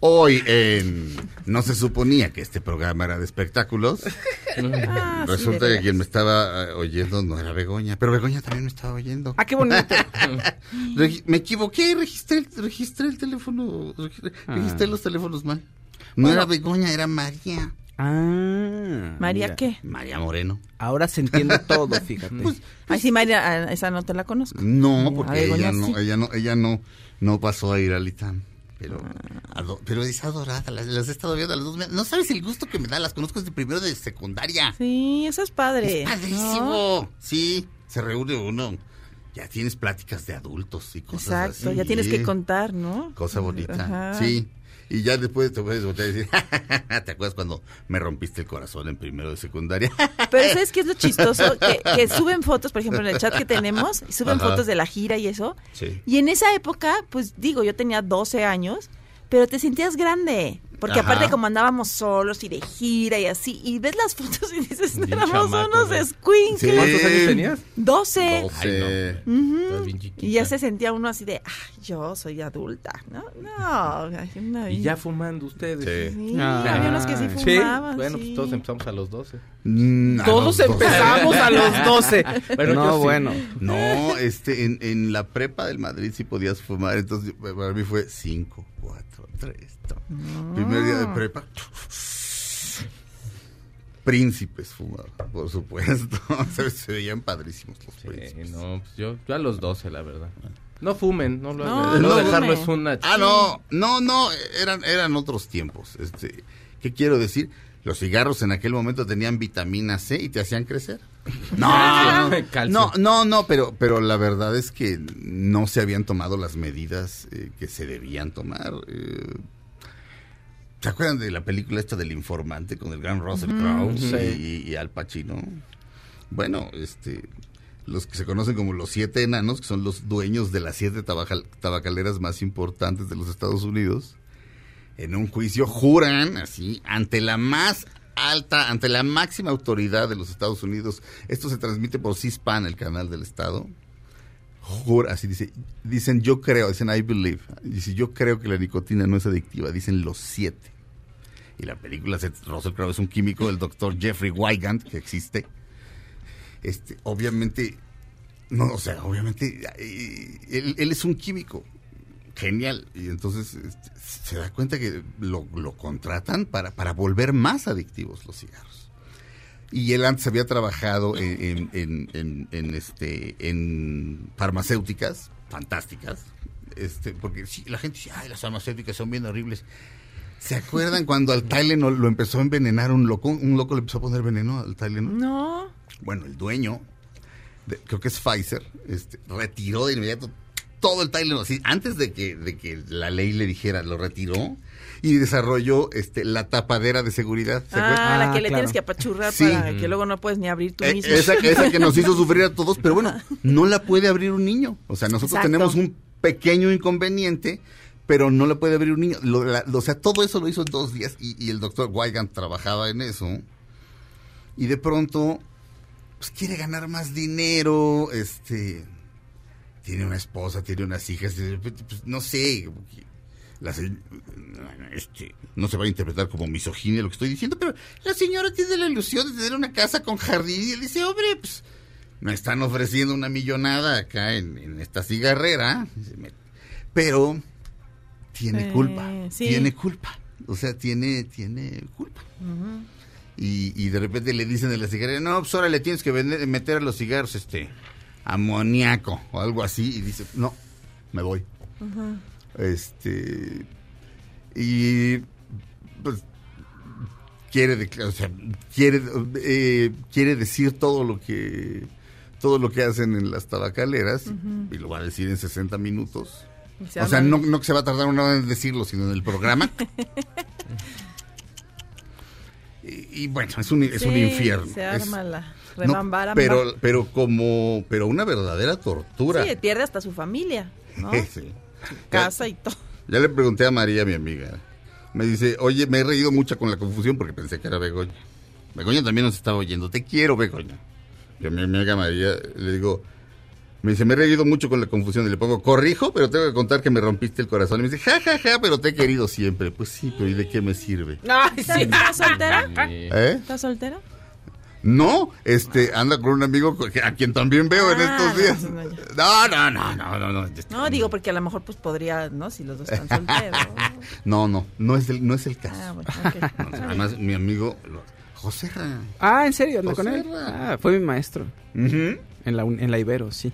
Hoy en... No se suponía que este programa era de espectáculos. Ah, Resulta que quien me estaba eh, oyendo no era Begoña. Pero Begoña también me estaba oyendo. Ah, qué bonito. Regi- me equivoqué, registré, el- registré el teléfono, registré, registré los teléfonos mal. No era Begoña, era María. Ah. ¿María mira. qué? María Moreno. Ahora se entiende todo, fíjate. Ay, sí, María, ah, esa no te la conozco. No, porque Begoña ella no, sí. ella no, ella no, no pasó a ir al ITAM. Pero, Ah. ado- pero es adorada, las, las he estado viendo a las dos. No sabes el gusto que me da, las conozco desde primero de secundaria. Sí, eso es padre. Es padrísimo. Sí, se reúne uno. Ya tienes pláticas de adultos y cosas Exacto, así. ya tienes que contar, ¿no? Cosa bonita. Ajá. Sí. Y ya después te puedes voltear y decir, ¿te acuerdas cuando me rompiste el corazón en primero de secundaria? Pero ¿sabes qué es lo chistoso? Que, que suben fotos, por ejemplo, en el chat que tenemos, suben Ajá. fotos de la gira y eso. Sí. Y en esa época, pues digo, yo tenía 12 años, pero te sentías grande. Porque Ajá. aparte como andábamos solos y de gira y así, y ves las fotos y dices, Bien éramos unos ¿eh? squinkles. Sí. ¿Cuántos años tenías? 12. Doce. Ujú. Estás bien chiquita. Y ya se sentía uno así de, ah, yo soy adulta, ¿no? No, ay, Y ya fumando ustedes. Sí. Sí, Ah. había unos que sí Sí. fumaban. Bueno, sí. pues todos empezamos a los 12. Mm, a Todos los doce. empezamos a los 12. Bueno, no, yo sí. bueno. No, este, en, en la prepa del Madrid sí podías fumar, entonces para mí fue 5, 4, 3, Primer día de prepa. Príncipes fumaban, por supuesto. se, se veían padrísimos los Sí, príncipes. no, pues yo, yo a los 12, la verdad. No fumen, no lo No, hagan. No, no dejarlo es una... Ah, no, no, no, eran, eran otros tiempos. Este, ¿Qué quiero decir? Los cigarros en aquel momento tenían vitamina C y te hacían crecer. No, no, Calcio. no, no, no, pero, pero la verdad es que no se habían tomado las medidas eh, que se debían tomar. eh. ¿Se acuerdan de la película esta del informante con el gran Russell Crowe Sí. y, y Al Pacino? Bueno, este, los que se conocen como los siete enanos, que son los dueños de las siete tabacal- tabacaleras más importantes de los Estados Unidos, en un juicio juran así ante la más alta, ante la máxima autoridad de los Estados Unidos. Esto se transmite por C-SPAN, el canal del Estado. Jura, así dice, dicen yo creo, dicen I believe, dice yo creo que la nicotina no es adictiva, dicen los siete. Y la película, se- Russell Crowe es un químico, el doctor Jeffrey Wygant, que existe. Este, obviamente, no, o sea, obviamente, eh, él, él es un químico genial. Y entonces este, se da cuenta que lo, lo contratan para, para volver más adictivos los cigarros. Y él antes había trabajado en, en- en- en- en, este, en farmacéuticas fantásticas. Este, porque sí, la gente dice, ay, las farmacéuticas son bien horribles. ¿Se acuerdan cuando al Tylenol lo empezó a envenenar un loco? Un loco le empezó a poner veneno al Tylenol. No. Bueno, el dueño, de- creo que es Pfizer, este, retiró de inmediato todo el Tylenol. Así, antes de que, de que la ley le dijera, lo retiró y desarrolló este, la tapadera de seguridad. ¿Se acuerdan? Ah, la Ah, que le claro. tienes que apachurrar Sí. para que luego no puedes ni abrir tú Eh, mismo. esa, esa que nos hizo sufrir a todos, pero bueno, no la puede abrir un niño. O sea, nosotros Exacto. tenemos un pequeño inconveniente, pero no la puede abrir un niño. Lo- la- o sea, todo eso lo hizo en dos días y, y el doctor Wygant trabajaba en eso. Y de pronto, pues quiere ganar más dinero, este... Tiene una esposa, tiene unas hijas, repente, pues, no sé, la se- este, no se va a interpretar como misoginia lo que estoy diciendo, pero la señora tiene la ilusión de tener una casa con jardín y él dice, hombre, pues me están ofreciendo una millonada acá en, en esta cigarrera, Dice, "Me- pero tiene Eh, culpa, sí. tiene culpa, o sea, tiene, tiene culpa. Y, y de repente le dicen de la cigarrera, no, pues ahora le tienes que vender- meter a los cigarros este amoníaco o algo así, y dice, no, me voy. Este. Y. Pues. Quiere, o sea, quiere, eh, quiere decir todo lo que. Todo lo que hacen en las tabacaleras. Y lo va a decir en 60 minutos. Se O sea, no, no que se va a tardar una hora en decirlo, sino en el programa. y, y bueno, es un, es un infierno. Se Es- la no, pero, pero como, pero una verdadera tortura. Sí, pierde hasta su familia, ¿no? Sí. Casa y todo. Ya le pregunté a María, mi amiga. Me dice, oye, me he reído mucho con la confusión porque pensé que era Begoña. Begoña también nos estaba oyendo. Te quiero, Begoña. Yo a mi amiga María le digo, me dice, me he reído mucho con la confusión. Y le pongo, corrijo, pero tengo que contar que me rompiste el corazón. Y me dice, ja, ja, ja, pero te he querido siempre. Pues sí, pero ¿y de qué me sirve? Ay, sí. ¿Estás soltera? ¿Eh? ¿Estás soltera? No, este, anda con un amigo a quien también veo en Ah, estos días. no. No, no, no, no, no, no. este, No, digo porque a lo mejor pues podría, ¿no? Si los dos están solteros. No, no, no es el, no es el caso. Ah, bueno, ok. No, además, mi amigo, José Ra. Ah, ¿en serio? ¿Anda con él? Ra. Ah, fue mi maestro. En la, un- en la Ibero, sí.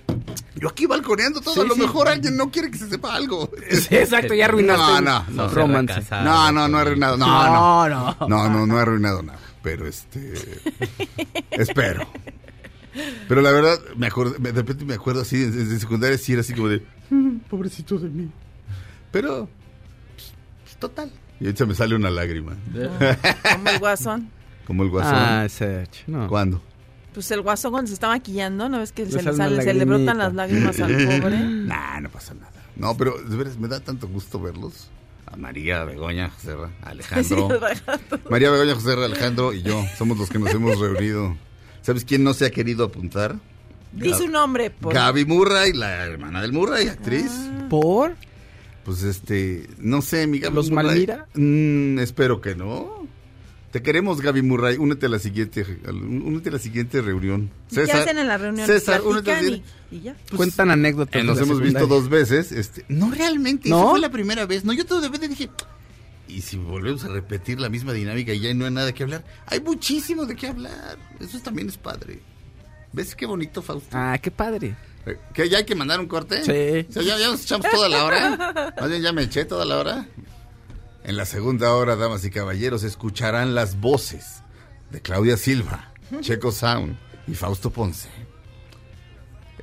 Yo aquí balconeando todo, Sí, a lo sí. mejor alguien no quiere que se sepa algo. Sí, exacto, ya arruinaste No, no, no. No, no, no he arruinado. No, no. No, no. No, no, no he arruinado nada. Pero este. espero. Pero la verdad, me acuerdo, de repente me acuerdo así, desde secundaria sí era así como de. "Mm, pobrecito de mí. Pero. pues, total. Y ahorita me sale una lágrima. Como el guasón. Como el guasón. Ah, Sergio, no. ¿Cuándo? Pues el guasón cuando se está maquillando, ¿no ves que se le, sale se le brotan las lágrimas al pobre? Nah, no pasa nada. No, pero de veras me da tanto gusto verlos. A María, Begoña, José Alejandro. María Begoña, José Alejandro y yo somos los que nos hemos reunido. ¿Sabes quién no se ha querido apuntar? Di su nombre, por Gaby Murray, la hermana del Murray, actriz. ¿Por? Pues este, no sé, mi Gaby ¿Los Murray. malmira? Mm, espero que no. Te queremos, Gaby Murray. Únete a la siguiente, únete a la siguiente reunión. ¿Y ¿Qué hacen en la reunión? César, únete a la Platican siguiente. y, y ya. Cuentan anécdotas. Eh, nos hemos visto dos veces. Este, no realmente, ¿No? esa fue la primera vez. No, yo todo de repente dije, y si volvemos a repetir la misma dinámica y ya no hay nada que hablar, hay muchísimo de qué hablar. Eso también es padre. ¿Ves qué bonito, Fausto? Ah, qué padre. Eh, ¿Que ya hay que mandar un corte? Sí. O sea, ya, ya nos echamos toda la hora. Más bien, ya me eché toda la hora. En la segunda hora, damas y caballeros, escucharán las voces de Claudia Silva, Checo Sound y Fausto Ponce.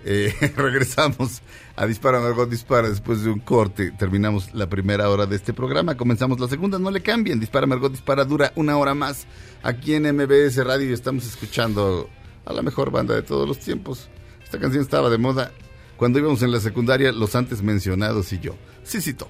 Eh, regresamos a Dispara Margot Dispara después de un corte. Terminamos la primera hora de este programa. Comenzamos la segunda. No le cambien. Dispara Margot Dispara dura una hora más. Aquí en MBS Radio estamos escuchando a la mejor banda de todos los tiempos. Esta canción estaba de moda cuando íbamos en la secundaria, los antes mencionados y yo. Sí, sí, top.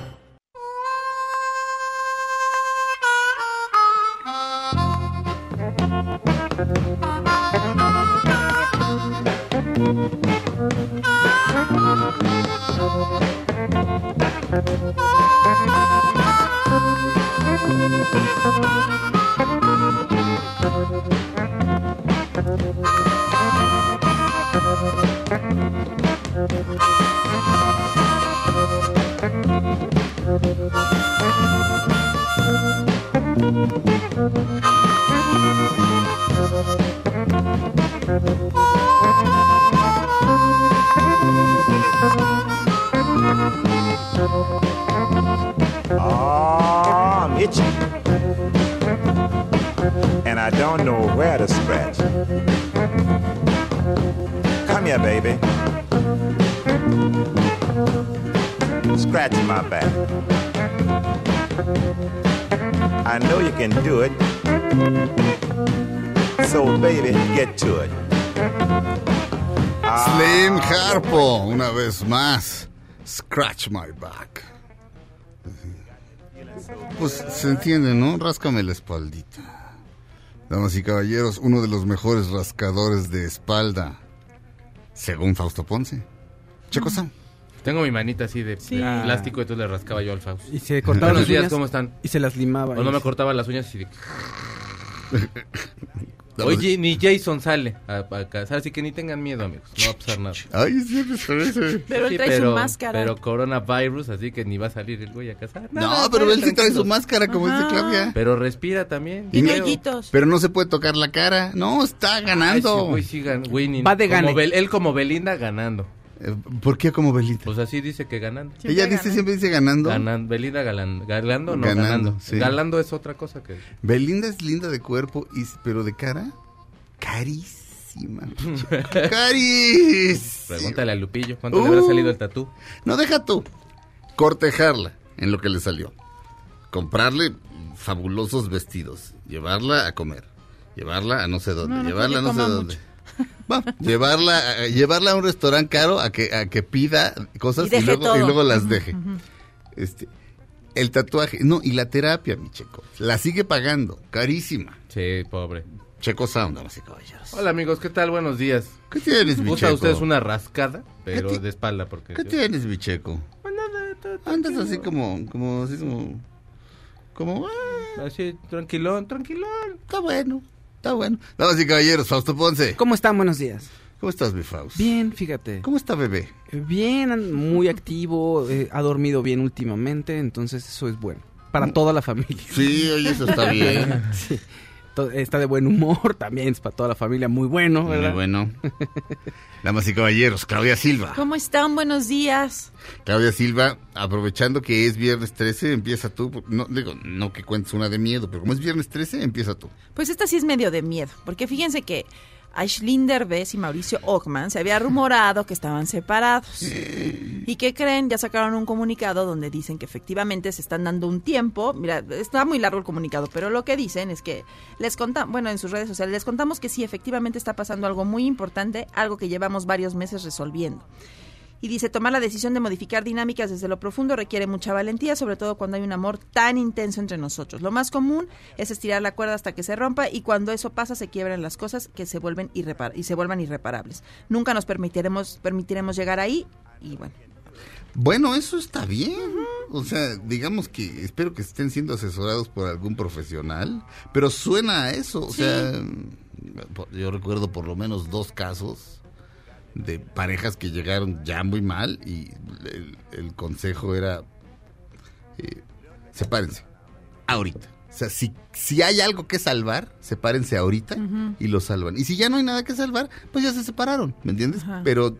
Scratch my back. Pues se entiende, ¿no? Ráscame la espaldita. Damas y caballeros, uno de los mejores rascadores de espalda, según Fausto Ponce. Checo Sam. Tengo mi manita así de, Sí. Ah. plástico y entonces le rascaba yo al Fausto. Y se cortaban Buenos las días, uñas ¿cómo están? y se las limaba. O no y- me cortaba las uñas y de... Oye, ni Jason sale a, a cazar, así que ni tengan miedo, amigos. No va a pasar nada. Ay, siempre parece. Pero él Sí, trae pero, su máscara. Pero coronavirus, así que ni va a salir el güey a cazar. No, pero él sí trae su máscara, como dice Ajá. Claudia. Pero respira también. Creo. hoyitos. Pero no se puede tocar la cara. No, está Ay, ganando. sí, güey, sí, gan- winning. Va de Como gane. Bel- él como Belinda ganando. ¿Por qué como Belinda? Pues así dice que ganando. Siempre Ella dice, siempre dice ganando. Ganan, Belinda galando. Galando, no Ganando, ganando. sí. Galando es otra cosa que... Belinda es linda de cuerpo, y, pero de cara, carísima. Carísima. Pregúntale a Lupillo, ¿cuánto le habrá Uh. salido el tatú? No, deja tú. Cortejarla en lo que le salió. Comprarle fabulosos vestidos. Llevarla a comer. Llevarla a no sé dónde. No, no llevarla a no sé dónde. Va, llevarla, a- llevarla a un restaurante caro a que, a que pida cosas Y y, luego, y luego las deje. Este, el tatuaje, no, y la terapia, mi checo. La sigue pagando, carísima. Sí, pobre. Checo Sound, damas y caballeros. Hola amigos, ¿qué tal? Buenos días. ¿Qué tienes, mi checo? ustedes una rascada, pero de espalda, porque... ¿Qué yo- tienes, mi checo? Andas así como, como, así como, como, ah, Así, tranquilón, tranquilón. está bueno, está bueno. Damas y caballeros, Fausto Ponce. ¿Cómo están? Buenos días. ¿Cómo estás, mi Faust? Bien, fíjate. ¿Cómo está, bebé? Bien, muy activo, eh, ha dormido bien últimamente, entonces eso es bueno. Para toda la familia. Sí, oye, eso está bien. Sí. Está de buen humor, también es para toda la familia muy bueno, Muy ¿verdad? bueno. Damas y caballeros, Claudia Silva. ¿Cómo están? Buenos días. Claudia Silva, aprovechando que es viernes 13, empieza tú. No, digo, no que cuentes una de miedo, pero como es viernes 13, empieza tú. Pues esta sí es medio de miedo, porque fíjense que Aislinn Derbez y Mauricio Ockman se había rumorado que estaban separados. ¿Y qué creen? Ya sacaron un comunicado donde dicen que efectivamente se están dando un tiempo. Mira, está muy largo el comunicado, pero lo que dicen es que les contamos, bueno, en sus redes sociales les contamos que sí, efectivamente está pasando algo muy importante, algo que llevamos varios meses resolviendo. Y dice, tomar la decisión de modificar dinámicas desde lo profundo requiere mucha valentía, sobre todo cuando hay un amor tan intenso entre nosotros. Lo más común es estirar la cuerda hasta que se rompa y cuando eso pasa se quiebran las cosas que se vuelven irrepar y se vuelvan irreparables. Nunca nos permitiremos permitiremos llegar ahí y bueno. Bueno, eso está bien. O sea, digamos que espero que estén siendo asesorados por algún profesional, pero suena a eso. O Sí. sea, yo recuerdo por lo menos dos casos de parejas que llegaron ya muy mal y el, el consejo era eh, sepárense ahorita. O sea, si, si hay algo que salvar, sepárense ahorita y lo salvan. Y si ya no hay nada que salvar, pues ya se separaron, ¿me entiendes? Ajá. Pero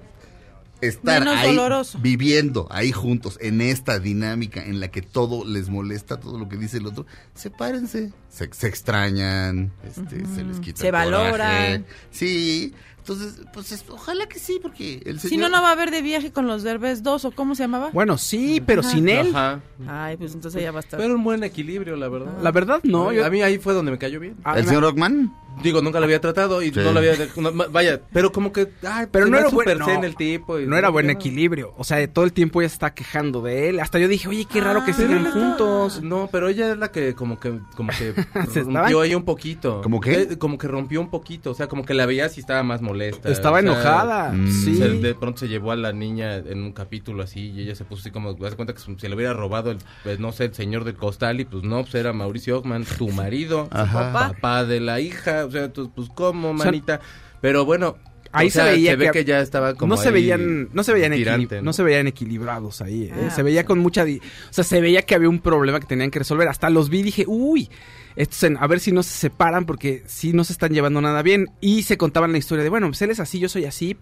estar Menos ahí doloroso. viviendo ahí juntos en esta dinámica en la que todo les molesta, todo lo que dice el otro, sepárense, se, se extrañan, este, se les quita Se el coraje. valoran. Sí, entonces, pues es- ojalá que sí, porque el señor... Si no, no va a haber de viaje con los Derbez 2 o cómo se llamaba. Bueno, sí, pero sin él. Ajá. Ay, pues entonces ya va a estar. Pero un buen equilibrio, la verdad. La verdad, no. yo- A mí ahí fue donde me cayó bien. Ah, ¿El señor Rockman? Digo, nunca lo había tratado y Sí. no lo había... no, vaya, pero como que... Ay, Pero no era buen, súper no, el tipo. y- no era buen equilibrio. O sea, todo el tiempo ella se está quejando de él. Hasta yo dije, oye, qué raro que Ah, Pero sigan juntos. No, pero ella es la que como que como que Se rompió ahí un poquito. ¿Cómo qué? Eh, como que rompió un poquito, o sea, como que la veías y estaba más molesta. Estaba o sea, enojada. mm, sí. se- de pronto se llevó a la niña en un capítulo así y ella se puso así como, das cuenta que se le hubiera robado el, pues, no sé, el señor del costal y pues no, pues era Mauricio Ockman, tu marido, Ajá. papá. papá de la hija, o sea, entonces, pues cómo, sea, manita. Pero bueno, ahí o sea, se veía ve que, que, ya estaba como no se ahí veían no se veían tirante, equili- ¿no? ¿no? se veían equilibrados ahí ¿eh? Ah, se veía pues, con mucha o sea se veía que había un problema que tenían que resolver hasta los vi y dije uy estos en- a ver si no se separan porque sí no se están llevando nada bien y se contaban la historia de bueno pues él es así yo soy así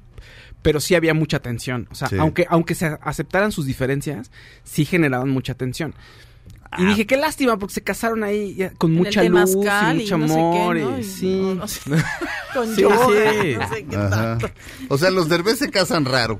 pero sí había mucha tensión o sea Sí. aunque aunque se aceptaran sus diferencias sí generaban mucha tensión Ah. y dije, qué lástima, porque se casaron ahí ya con mucha luz y mucho no sé qué, amor. sí. Con Sí, yoga, sí. no sé qué Ajá. tanto. O sea, los derbés se casan raro.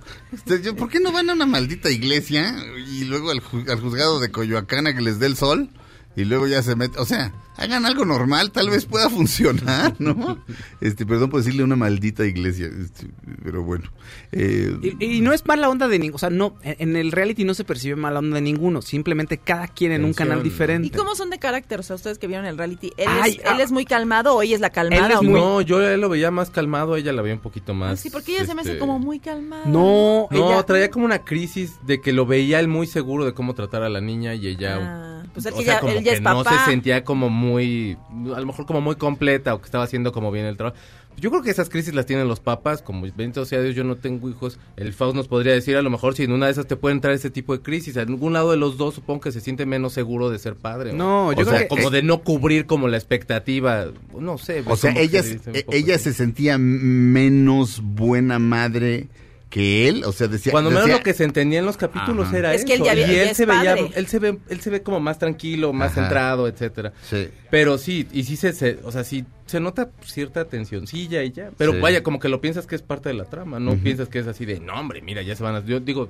Yo, ¿Por qué no van a una maldita iglesia y luego al, ju- al juzgado de Coyoacán a que les dé el sol? Y luego ya se mete, o sea, hagan algo normal, tal vez pueda funcionar, ¿no? Este, perdón por decirle una maldita iglesia, este, pero bueno. Eh, Y, y no es mala onda de ninguno, o sea, no, en el reality no se percibe mala onda de ninguno, simplemente cada quien en un canal diferente. ¿Y cómo son de carácter? O sea, ustedes que vieron el reality, ¿él, Ay, es, ah. él es muy calmado o ella es la calmada? Él es muy-? No, yo a él lo veía más calmado, ella la veía un poquito más. Sí, porque ella se me hace este, como muy calmada. No, No, ella- traía como una crisis de que lo veía él muy seguro de cómo tratar a la niña y ella... Ah, pues es o que sea, ya- como él ya que es no papá. se sentía como muy... A lo mejor como muy completa o que estaba haciendo como bien el trabajo. Yo creo que esas crisis las tienen los papás, como bendito sea Dios, yo no tengo hijos. El Faust nos podría decir a lo mejor si en una de esas te puede entrar ese tipo de crisis. En algún lado de los dos supongo que se siente menos seguro de ser padre. No, yo o creo sea, que- como de no cubrir como la expectativa, no sé. o sea, como que ella, eh, así. se sentía menos buena madre que él, o sea, decía... Cuando menos decía- lo que se entendía en los capítulos Ajá. era Es que él eso. ya había- y ya él es se veía, él se ve, él se ve como más tranquilo, más Ajá. centrado, etcétera. Sí. Pero sí, y sí se, se- o sea, sí se nota cierta tensioncilla y ya. Pero Sí. vaya, como que lo piensas que es parte de la trama, no piensas que es así de, no hombre, mira, ya se van a... Yo digo,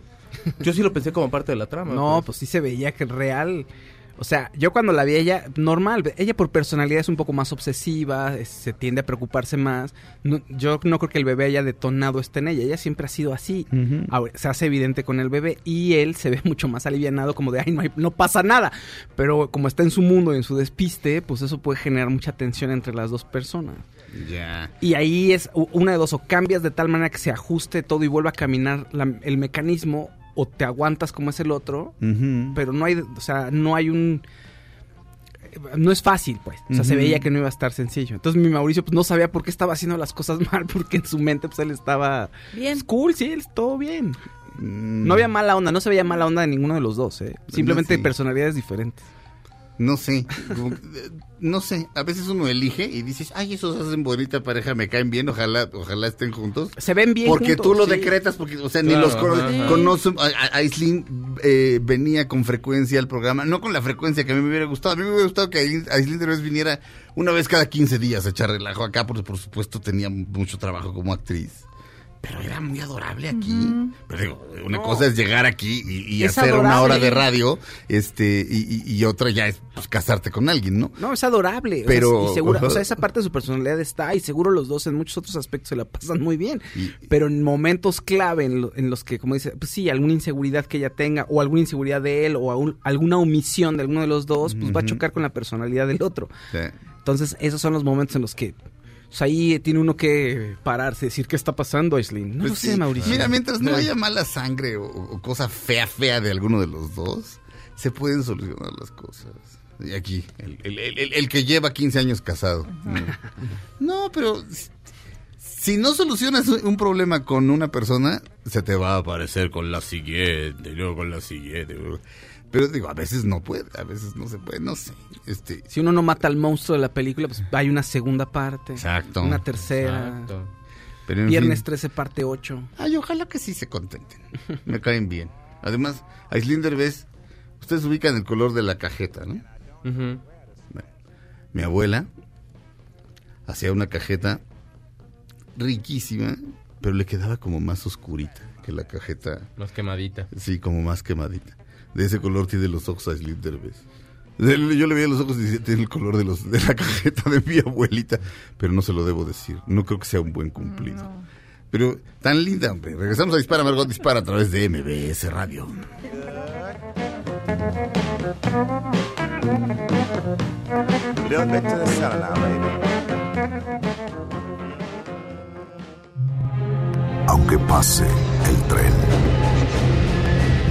yo sí lo pensé como parte de la trama. No, pues sí se veía que real. O sea, yo cuando la vi ella, normal, ella por personalidad es un poco más obsesiva, es- se tiende a preocuparse más. No- yo no creo que el bebé haya detonado esto en ella, ella siempre ha sido así. Ahora, se hace evidente con el bebé y él se ve mucho más alivianado, como de, ay, no, hay- no pasa nada. Pero como está en su mundo y en su despiste, pues eso puede generar mucha tensión entre las dos personas. Ya. Y ahí es una de dos, o cambias de tal manera que se ajuste todo y vuelva a caminar la- el mecanismo, o te aguantas como es el otro, pero no hay, o sea, no hay un... No es fácil, pues. O sea, se veía que no iba a estar sencillo. Entonces mi Mauricio pues no sabía por qué estaba haciendo las cosas mal, porque en su mente pues él estaba... Bien. "Es cool, sí, él todo bien. Mm, No había mala onda, no se veía mala onda de ninguno de los dos, ¿eh? Simplemente personalidades diferentes. No sé, eh, no sé, a veces uno elige y dices, ay, esos hacen bonita pareja, me caen bien, ojalá, ojalá estén juntos. Se ven bien Porque juntos, tú lo sí. decretas, porque, o sea, ni los cono- ajá, ajá. conocen. A- a- Aislinn eh, venía con frecuencia al programa, no con la frecuencia que a mí me hubiera gustado. A mí me hubiera gustado que Aislinn Aislinn Derbez viniera una vez cada 15 días a echar relajo acá, porque por supuesto tenía mucho trabajo como actriz. Pero era muy adorable aquí. Pero digo, una No. cosa es llegar aquí y, hacer una hora de radio, este, y, y- y otra ya es pues, casarte con alguien, ¿no? No, es adorable. o sea, Pero- y seguro, o sea, esa parte de su personalidad está y seguro los dos en muchos otros aspectos se la pasan muy bien. Y- Pero en momentos clave en, lo- en los que, como dice, pues sí, alguna inseguridad que ella tenga o alguna inseguridad de él o aún- alguna omisión de alguno de los dos, pues va a chocar con la personalidad del otro. Sí. Entonces, esos son los momentos en los que pues, ahí tiene uno que pararse, decir qué está pasando, Aislinn. No Pues lo sé. Mauricio. Mira, mientras no haya mala sangre o, o cosa fea, fea de alguno de los dos, se pueden solucionar las cosas. Y aquí, el, el- el- el- el que lleva 15 años casado. No, No, pero si no solucionas un problema con una persona, se te va a aparecer con la siguiente, luego con la siguiente. Pero digo, a veces no puede, a veces no se puede, no sé. Este, Si uno no mata al monstruo de la película, pues hay una segunda parte. Exacto. Una tercera. Exacto. Pero Viernes fin. 13 parte 8. Ay, ojalá que sí se contenten. Me caen bien. Además, Aislinn Derbez, ustedes ubican el color de la cajeta, ¿no? Mi abuela hacía una cajeta riquísima, pero le quedaba como más oscurita que la cajeta, Más quemadita. sí, como más quemadita. De ese color tiene los ojos Derbez. De- Yo le veía los ojos y decía, tiene el color de, los, de la cajeta de mi abuelita, pero no se lo debo decir. No creo que sea un buen cumplido. Pero tan linda, hombre. Regresamos a Dispara, Margot Dispara a través de MBS Radio. A. Aunque pase el tren,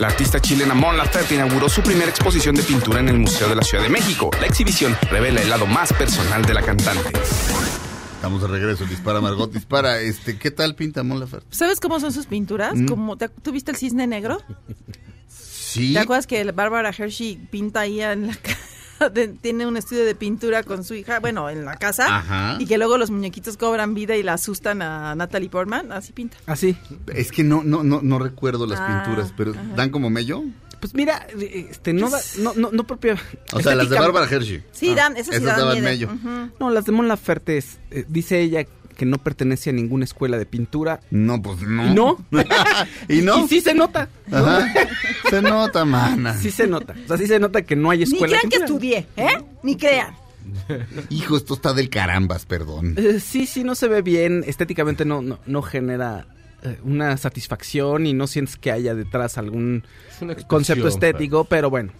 La artista chilena Mon Laferte inauguró su primera exposición de pintura en el Museo de la Ciudad de México. La exhibición revela el lado más personal de la cantante. Estamos de regreso, Dispara, Margot Dispara. Este, ¿Qué tal pinta Mon Laferte? ¿Sabes cómo son sus pinturas? Mm. Como, ¿te- ¿Tú viste el cisne negro? Sí. ¿Te acuerdas que Bárbara Hershey pinta ahí en la casa? Tiene un estudio de pintura con su hija, bueno, en la casa. Ajá. Y que luego los muñequitos cobran vida y la asustan a Natalie Portman. Así pinta. Así. Es que no, no, no, no recuerdo las Ah, pinturas, pero ajá. ¿dan como mello? Pues mira, este, no, da- no, no, no propia. O sea, las de Bárbara Hershey. Sí, dan, esas sí dan daban miedo. mello. No, las de Mon Laferte es, eh, dice ella que no pertenece a ninguna escuela de pintura. No, pues no. ¿Y no? ¿Y no? Y sí se nota. Ajá. Se nota, mana. Sí se nota. O sea, sí se nota que no hay Ni escuela crean de que estudié, ¿eh? Ni crean. Hijo, esto está del carambas, perdón. Eh, sí, sí, no se ve bien. Estéticamente no, no, no genera eh, una satisfacción y no sientes que haya detrás algún Es concepto estético, pero bueno,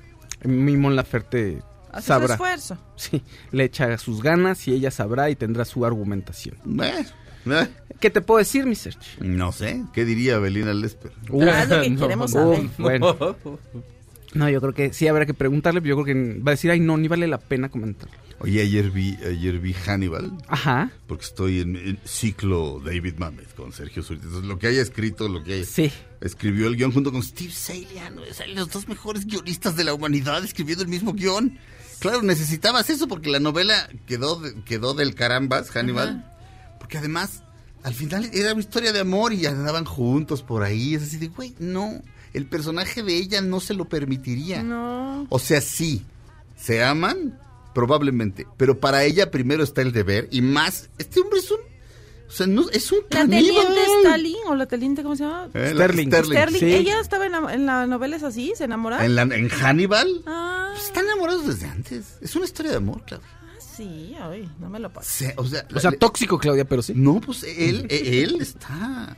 mi Mon Laferte Hace su sabrá. esfuerzo. Sí, le echa sus ganas y ella sabrá y tendrá su argumentación. Bueno, eh, ¿Qué te puedo decir, mi Sergio? no sé. ¿Qué diría Belina Lesper? Es lo que queremos no, saber. bueno. No, yo creo que sí habrá que preguntarle, pero yo creo que va a decir, ay, no, ni vale la pena comentarlo. Oye, ayer vi, ayer vi Hannibal, Ajá, porque estoy en, en ciclo David Mamet con Sergio Zurita. Entonces, lo que haya escrito, lo que haya... sí. Escribió el guion junto con Steve Salian. o sea, los dos mejores guionistas de la humanidad escribiendo el mismo guion. Claro, necesitabas eso porque la novela quedó, quedó del carambas, Hannibal. Porque además, al final era una historia de amor y andaban juntos por ahí. Es así de, güey, no. El personaje de ella no se lo permitiría. No. O sea, sí, se aman, probablemente. Pero para ella primero está el deber y más, este hombre es un... O sea, no, es un La caníbal. teniente Stalin, o la teniente, ¿cómo se llama? Eh, Sterling. Sterling. Sí. ¿Ella estaba en la, en la novela es así? ¿Se enamora? ¿En, la- en Hannibal? Ah, Pues están enamorados desde antes. Es una historia de amor, claro. sí, ay, no me lo paso. O sea, O sea, le- tóxico, Claudia, pero sí. no, pues él, eh, él está.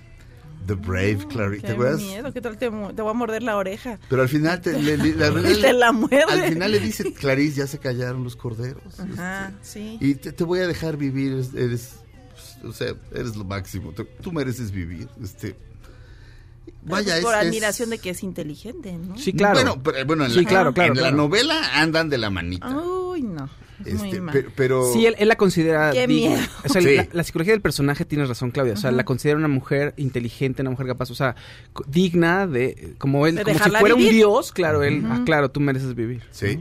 The Brave Clarice, ¿te Qué acuerdas? miedo, ¿qué tal te, voy a morder la oreja? Pero al final te, le, le- la- Y te la muerde. Al final le dice, Clarice, ya se callaron los corderos. Ajá, sí. Y te, te voy a dejar vivir, eres, eres, o sea, eres lo máximo. Tú, tú mereces vivir. Este, vaya, Pues por es- es- admiración de que es inteligente, ¿no? Sí, claro. Bueno, pero, bueno, en, Sí, la, claro, claro, en la novela andan de la manita. Uy, no. es muy Este, mal. pero, pero- Sí, él, él la considera Qué digna. miedo. O sea, Sí. la, la psicología del personaje tiene razón, Claudia. O sea, la considera una mujer inteligente, una mujer capaz, o sea, digna de, como él, De como si fuera un dios, claro, él, ah, claro, tú mereces vivir. Sí.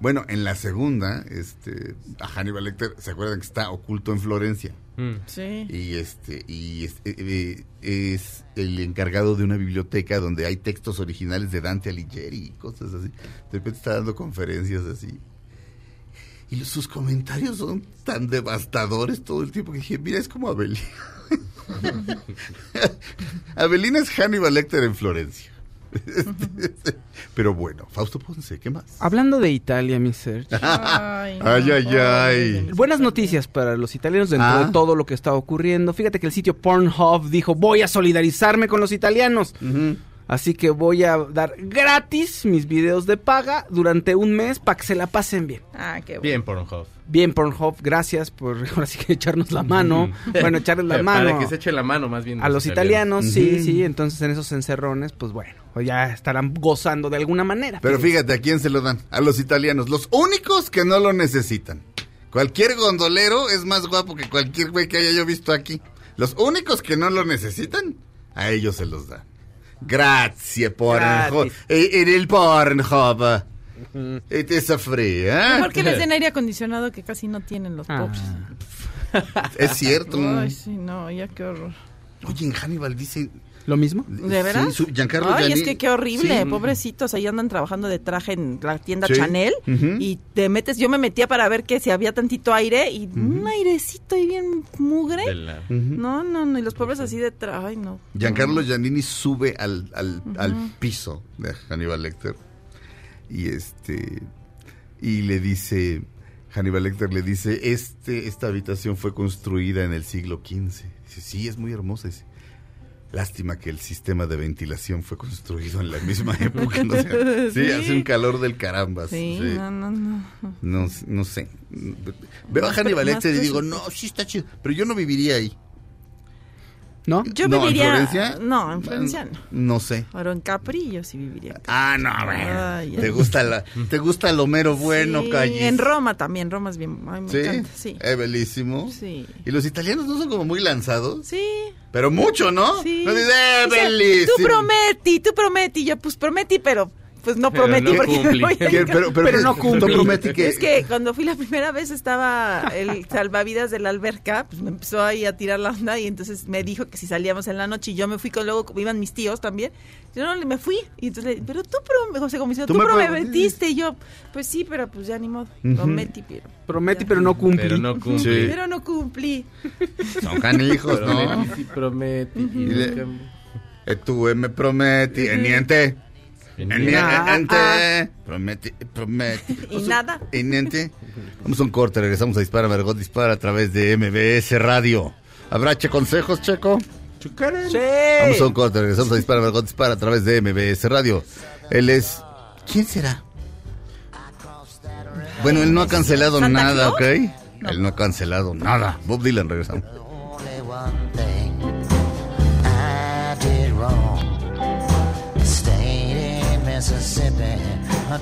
Bueno, en la segunda, este, a Hannibal Lecter, ¿se acuerdan que está oculto en Florencia? Mm. Sí. Y este, y es, eh, eh, es el encargado de una biblioteca donde hay textos originales de Dante Alighieri y cosas así. De repente está dando conferencias así. Y los- sus comentarios son tan devastadores todo el tiempo que dije, mira, es como Abelina. Abelina es Hannibal Lecter en Florencia. Pero bueno, Fausto Ponce, ¿qué más? Hablando de Italia, mi Serge. Ay, no. Ay, ay, ay. Buenas noticias para los italianos dentro Ah. de todo lo que está ocurriendo. Fíjate que el sitio Pornhub dijo, voy a solidarizarme con los italianos. Así que voy a dar gratis mis videos de paga durante un mes para que se la pasen bien. Ah, qué bueno. Bien, Pornhub. Bien, Pornhub, gracias por ahora sí que echarnos la mano. bueno, echarles la mano. Para que se eche la mano, más bien. A los italianos, sí, sí. Entonces en esos encerrones, pues bueno, pues ya estarán gozando de alguna manera. Pero fíjate, ¿a quién se lo dan? A los italianos, los únicos que no lo necesitan. Cualquier gondolero es más guapo que cualquier güey que haya yo visto aquí. Los únicos que no lo necesitan, a ellos se los dan. Grazie, Pornhub. E- En el Pornhub. It is a free, ¿eh? Mejor que les den aire acondicionado que casi no tienen los Ah. pobres. Es cierto. Ay, sí, no, ya qué horror. Oye, en Hannibal dice... ¿Lo mismo? ¿De veras? Sí, su- Giancarlo Ay, es que qué horrible, Sí. pobrecitos, ahí andan trabajando de traje en la tienda Sí. Chanel y te metes, yo me metía para ver que si había tantito aire y un airecito ahí bien mugre. No, no, no, y los pobres así de traje, ay no. Giancarlo Giannini sube al, al, al piso de Hannibal Lecter y este y le dice Hannibal Lecter le dice este esta habitación fue construida en el siglo XV dice sí es muy hermosa dice lástima que el sistema de ventilación fue construido en la misma época no sé. sí, Sí. hace un calor del caramba Sí, sí. no, no, no. No, no sé. Veo a Hannibal Lecter y digo, no, sí está chido. Pero yo no viviría ahí. ¿No? Yo No, ¿en viviría. Florencia? No, en Florencia no. No sé. Pero en Capri yo sí viviría. en Ah, no, bueno. Ay, ¿Te gusta, la, ¿Te gusta el Homero bueno, Sí, Callis? En Roma también, Roma es bien, ay, me ¿Sí? encanta, sí. Es bellísimo. Sí. Y los italianos no son como muy lanzados. Sí. Pero mucho, ¿no? Sí. No dice, "Eh, Dice, bellísimo. Tú prometí, tú prometí. Yo, pues prometí, pero pues no Pero prometí no porque me voy a. Pero, pero, Pero no ¿tú cumplí. prometí que... Es que cuando fui la primera vez estaba el salvavidas de la alberca, pues me empezó ahí a tirar la onda y entonces me dijo que si salíamos en la noche y yo me fui con luego iban mis tíos también. Yo no me fui y entonces le pero tú prometiste, José Tú tú, me prometiste". y yo, pues sí, pero pues ya ni modo, prometí, pero Prometí, pero no cumplí. Pero no cumplí. Sí. pero no cumplí. Son canijos, ¿no? Prometí, sí, prometí. y Y le- nunca- E tu me prometti, e niente. E Nada. niente. Prometti, prometti. Y nada. Y niente. Vamos a un corte, regresamos a Dispara, Margot Dispara a través de MBS Radio. ¿Habrá che consejos, Checo? Sí. Vamos a un corte, regresamos a Dispara, Margot Dispara a través de MBS Radio. Él es... ¿Quién será? Bueno, él no ha cancelado ¿Santa nada? ¿ok? Él no ha cancelado nada. Bob Dylan, regresamos.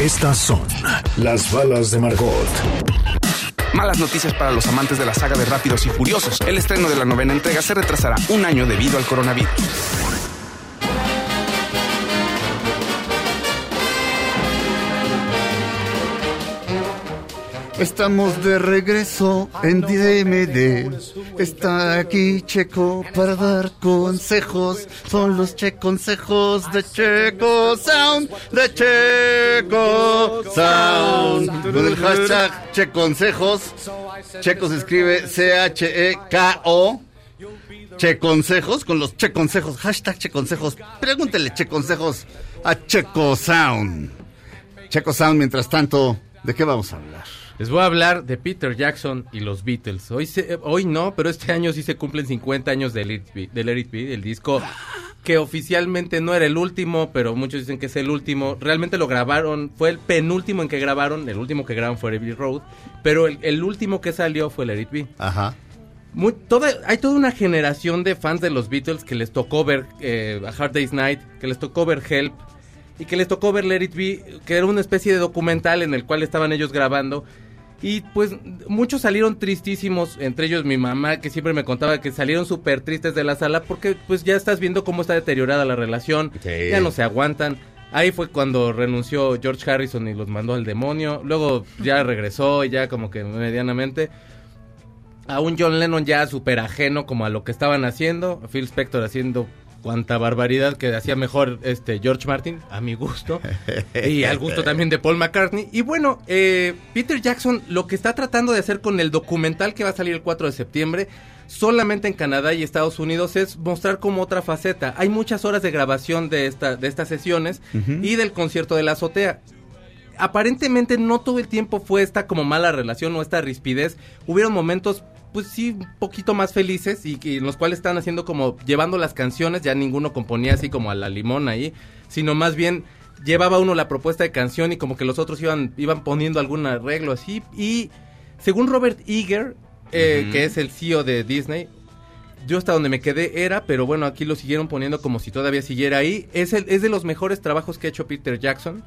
Estas son las balas de Margot. Malas noticias para los amantes de la saga de Rápidos y Furiosos. El estreno de la novena entrega se retrasará un año debido al coronavirus. Estamos de regreso en DMD. Está aquí Checo para dar consejos. Son los Che consejos de Checo Sound. De Checo Sound. Con el hashtag Che consejos. Checo se escribe C-H-E-K-O. Che consejos con los Che consejos. Hashtag Che consejos. Pregúntele Che consejos a Checo Sound. Checo Sound, mientras tanto, ¿de qué vamos a hablar? Les voy a hablar de Peter Jackson y los Beatles. Hoy, se- hoy no, pero este año sí se cumplen 50 años de Let It Be, Let It Be, el disco que oficialmente no era el último, pero muchos dicen que es el último. Realmente lo grabaron, fue el penúltimo en que grabaron, el último que grabaron fue Abbey Road, pero el, el último que salió fue Let It Be. Ajá. Muy- toda, hay toda una generación de fans de los Beatles que les tocó ver eh, A Hard Day's Night, que les tocó ver Help y que les tocó ver Let It Be, que era una especie de documental en el cual estaban ellos grabando. Y pues muchos salieron tristísimos, entre ellos mi mamá que siempre me contaba que salieron súper tristes de la sala porque pues ya estás viendo cómo está deteriorada la relación, Sí. ya no se aguantan. Ahí fue cuando renunció George Harrison y los mandó al demonio. Luego ya regresó y ya como que medianamente a un John Lennon ya súper ajeno como a lo que estaban haciendo, Phil Spector haciendo cuánta barbaridad que hacía mejor este George Martin, a mi gusto, y al gusto también de Paul McCartney. Y bueno, eh, Peter Jackson lo que está tratando de hacer con el documental que va a salir el 4 de septiembre, solamente en Canadá y Estados Unidos, es mostrar como otra faceta. Hay muchas horas de grabación de, esta, de estas sesiones y del concierto de la azotea aparentemente no todo el tiempo fue esta como mala relación o esta rispidez. Hubieron momentos, pues sí, un poquito más felices y que los cuales están haciendo como llevando las canciones, ya ninguno componía así como a la limón ahí, sino más bien llevaba uno la propuesta de canción y como que los otros iban, iban poniendo algún arreglo así. Y según Robert Eager, eh, que es el CEO de Disney, yo hasta donde me quedé era, pero bueno, aquí lo siguieron poniendo como si todavía siguiera ahí. Es, el, es de los mejores trabajos que ha hecho Peter Jackson.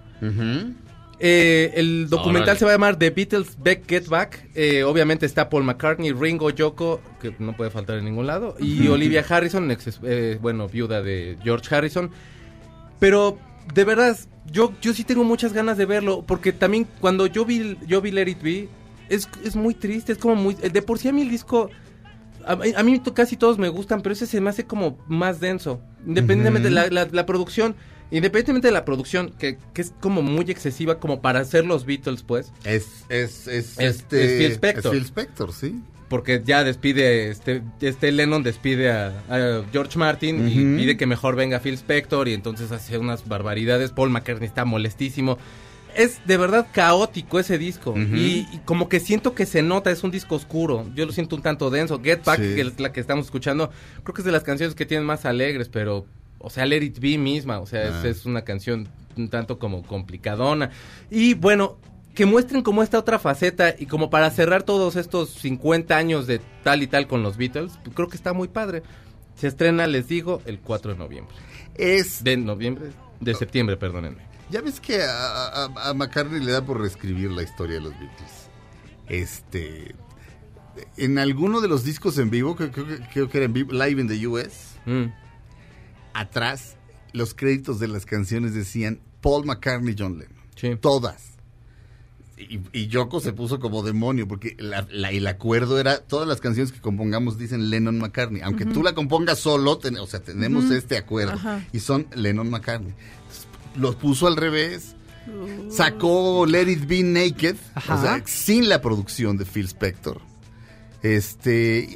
Eh, el documental Órale. se va a llamar The Beatles Back Get Back. Eh, obviamente está Paul McCartney, Ringo, Yoko, que no puede faltar en ningún lado, y. Olivia Harrison, ex- eh, bueno, viuda de George Harrison. Pero de verdad, yo, yo sí tengo muchas ganas de verlo, porque también cuando yo vi, yo vi Let It Be, es, es muy triste, es como muy... De por sí a mí el disco... A, a mí casi todos me gustan, pero ese se me hace como más denso. Independientemente de la, la- la producción, independientemente de la producción, que, que es como muy excesiva como para hacer los Beatles, pues. Es, es, es, Es- este, es Phil Spector. es Phil Spector, sí. Porque ya despide, este, este Lennon despide a, a George Martin y pide que mejor venga Phil Spector y entonces hace unas barbaridades. Paul McCartney está molestísimo. Es de verdad caótico ese disco y, y como que siento que se nota, es un disco oscuro. Yo lo siento un tanto denso. Get Back, Sí. que es la que estamos escuchando, creo que es de las canciones que tienen más alegres, pero, o sea, Let It Be misma, o sea, Ah. es, es una canción un tanto como complicadona. Y bueno, que muestren como esta otra faceta y como para cerrar todos estos 50 años de tal y tal con los Beatles, pues, creo que está muy padre. Se estrena, les digo, el 4 de noviembre. Es, De noviembre, de septiembre, perdónenme. ya ves que a, a- a McCartney le da por reescribir la historia de los Beatles. Este, en alguno de los discos en vivo, creo, creo que- creo que era en vivo, Live in the US, Mm. Atrás los créditos de las canciones decían Paul McCartney, John Lennon. Sí. Todas. Y, y Yoko se puso como demonio, porque la- la- el acuerdo era, todas las canciones que compongamos dicen Lennon McCartney. Aunque tú la compongas solo, ten- o sea, tenemos este acuerdo. Ajá. Y son Lennon McCartney. Los puso al revés. Sacó Let It Be Naked, Ajá. o sea, sin la producción de Phil Spector. Este,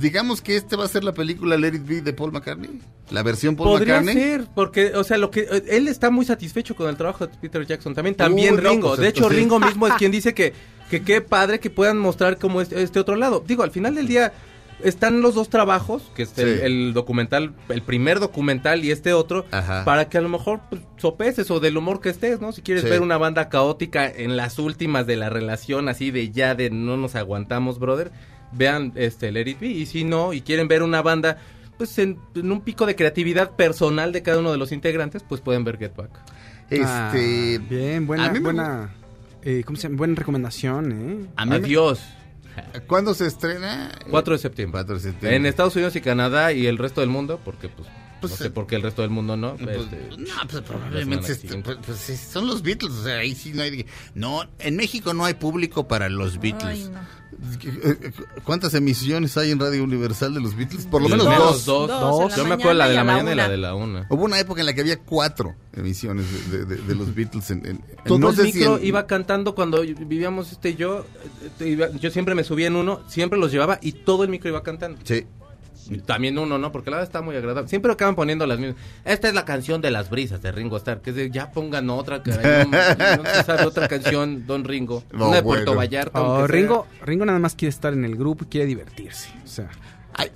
digamos que este va a ser la película Let It Be de Paul McCartney, la versión Paul Podría McCartney. ser, porque, o sea, lo que eh, él está muy satisfecho con el trabajo de Peter Jackson. También, también Uy, no, Ringo. pues, de hecho, entonces- Ringo mismo es quien dice que, que qué padre que puedan mostrar como este, este otro lado. Digo, al final del día están los dos trabajos, que es el, documental, el primer documental y este otro, Ajá. para que a lo mejor pues, sopeses o del humor que estés, ¿no? Si quieres Sí. ver una banda caótica en las últimas de la relación, así de ya de no nos aguantamos, brother, vean este Let It Be. Y si no, y quieren ver una banda, pues en, en un pico de creatividad personal de cada uno de los integrantes, pues pueden ver Get Back. Este, Ah, bien, buena, buena, eh, ¿cómo se llama? Buena recomendación, ¿eh? a mí Adiós. ¿Cuándo se estrena? 4 de septiembre. 4 de septiembre. En Estados Unidos y Canadá y el resto del mundo, porque pues, Pues, no sé eh, por qué el resto del mundo no. Pues, este, no, pues probablemente este, pues, pues, son los Beatles, o sea, ahí sí no hay... No, en México no hay público para los Beatles. Ay, no. ¿Cuántas emisiones hay en Radio Universal de los Beatles? Por lo menos menos dos. dos. Dos, Yo me acuerdo la de la mañana y la mañana y la una. de la una. Hubo una época en la que había cuatro emisiones de, de- de los Beatles en... en- Todo no el sé si micro en- iba cantando cuando vivíamos este y yo. eh, yo siempre me subía en uno, siempre los llevaba y todo el micro iba cantando. Sí. También uno, ¿no? Porque la verdad está muy agradable. Siempre acaban poniendo las mismas. Esta es la canción de las brisas de Ringo Starr. Que es de, ya pongan otra. caray, no, no se sabe otra canción, Don Ringo. No, una de Puerto bueno. Vallarta. Oh, sea. Ringo, Ringo nada más quiere estar en el grupo y quiere divertirse. O sea, Ay,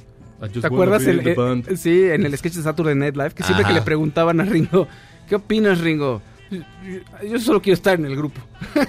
¿te acuerdas? be el- in the eh, sí, en el sketch de Saturday Night Live, que siempre Ajá. que le preguntaban a Ringo, ¿qué opinas, Ringo? Yo solo quiero estar en el grupo.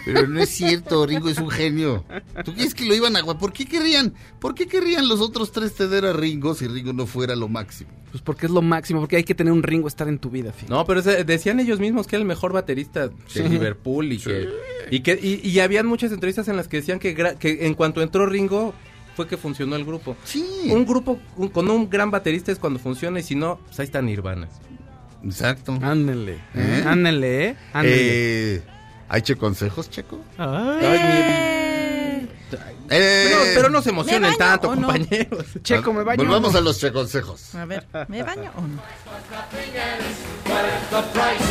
Pero no es cierto, Ringo es un genio. ¿Tú crees que lo iban a... ¿Por qué querrían, por qué querrían los otros tres ceder a Ringo si Ringo no fuera lo máximo? Pues porque es lo máximo, porque hay que tener un Ringo estar en tu vida, fíjate. No, pero decían ellos mismos que era el mejor baterista de Sí. Liverpool y que y que y, y habían muchas entrevistas en las que decían que, que en cuanto entró Ringo fue que funcionó el grupo. Sí. Un grupo un- con un gran baterista es cuando funciona y si no, pues ahí está Nirvana. Exacto. Ándenle, ¿Eh? ¿eh? Ándenle, ¿eh? Ándenle. Eh, ¿Hay che consejos, Checo? Ay. Ay, mi- Eh, Pero, pero no se emocionen ¿Me baño tanto, no? compañeros. Checo, me baño. Volvamos a los checonsejos. A ver, ¿me baño o no? The price.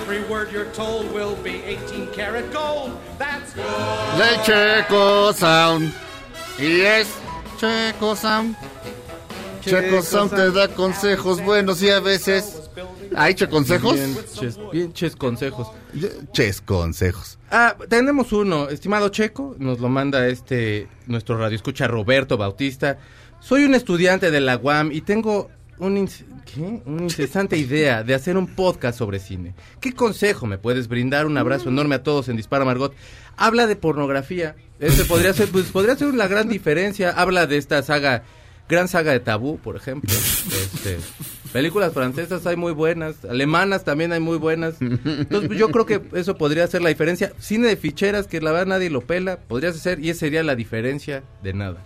Every word you're told will be 18 karat gold. That's gold. Del Checo Sound. Y es Checo Sound. Checo Sound te da consejos buenos y a veces... ¿Hay che consejos? Bien, ches, bien ches consejos. Ches consejos. Ah, tenemos uno, estimado Checo, nos lo manda este nuestro radio escucha Roberto Bautista. Soy un estudiante de la UAM y tengo un una incesante idea de hacer un podcast sobre cine. ¿Qué consejo me puedes brindar? Un abrazo enorme a todos en Dispara Margot. Habla de pornografía. Este podría ser pues podría ser una gran diferencia. Habla de esta saga gran saga de Tabú, por ejemplo. Este, películas francesas hay muy buenas, alemanas también hay muy buenas. Entonces pues, yo creo que eso podría ser la diferencia. Cine de ficheras que la verdad nadie lo pela, podrías hacer y esa sería la diferencia de nada.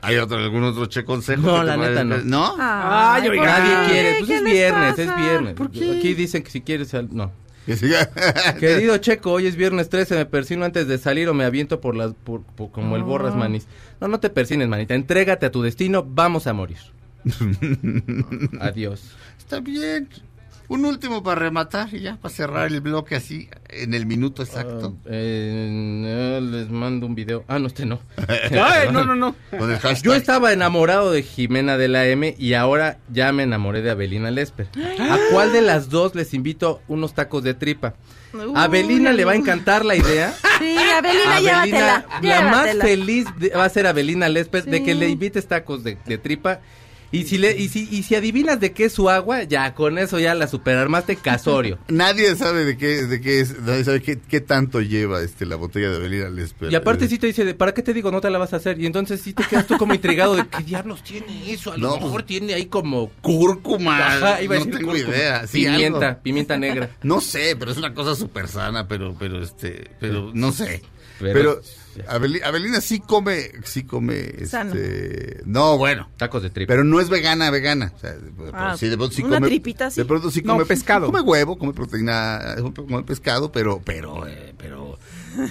¿Hay otro, algún otro che consejo? No, que la neta vaya- no. ¿No? Ay, ¿por Nadie qué? quiere, pues ¿Qué es viernes, es viernes. ¿Por qué? Aquí dicen que si quieres no. Querido Checo, hoy es viernes 13, me persino antes de salir o me aviento por las por- por- como el borras manis. No, no te persines, manita, entrégate a tu destino, vamos a morir. Adiós. Está bien. Un último para rematar y ya, para cerrar el bloque así, en el minuto exacto. Ah, eh, les mando un video. Ah, no, este no. Ay, no, no, no. Con el hashtag. Yo estaba enamorado de Jimena de la M y ahora ya me enamoré de Abelina Lesper. ¿A cuál de las dos les invito unos tacos de tripa? A Abelina le va a encantar la idea. Sí, Abelina, llévatela. la más feliz de- va a ser Abelina Lesper de que le invites tacos de, de tripa. Y si, le, y, si, y si adivinas de qué es su agua, ya con eso ya la superarmaste casorio. Nadie sabe de qué, de qué es, nadie sabe qué, qué tanto lleva este la botella de Belina Lesper. Y aparte sí te dice, de, ¿para qué te digo no te la vas a hacer? Y entonces sí te quedas tú como intrigado de qué diablos tiene eso. A lo No, mejor tiene ahí como... Cúrcuma. Ajá, iba a no decir tengo cúrcuma. idea. Sí, pimienta, algo. pimienta negra. No sé, pero es una cosa súper sana, pero, pero este, pero no sé. Pero- Pero, Abeli- Abelina sí come, sí come, Sano. este, no, bueno. Tacos de tripa. Pero no es vegana, vegana. O sea, de- Ah, sí, de pronto sí una come, tripita, sí. De pronto sí No, come pescado. Come huevo, come proteína, come pescado, pero, pero, eh, pero,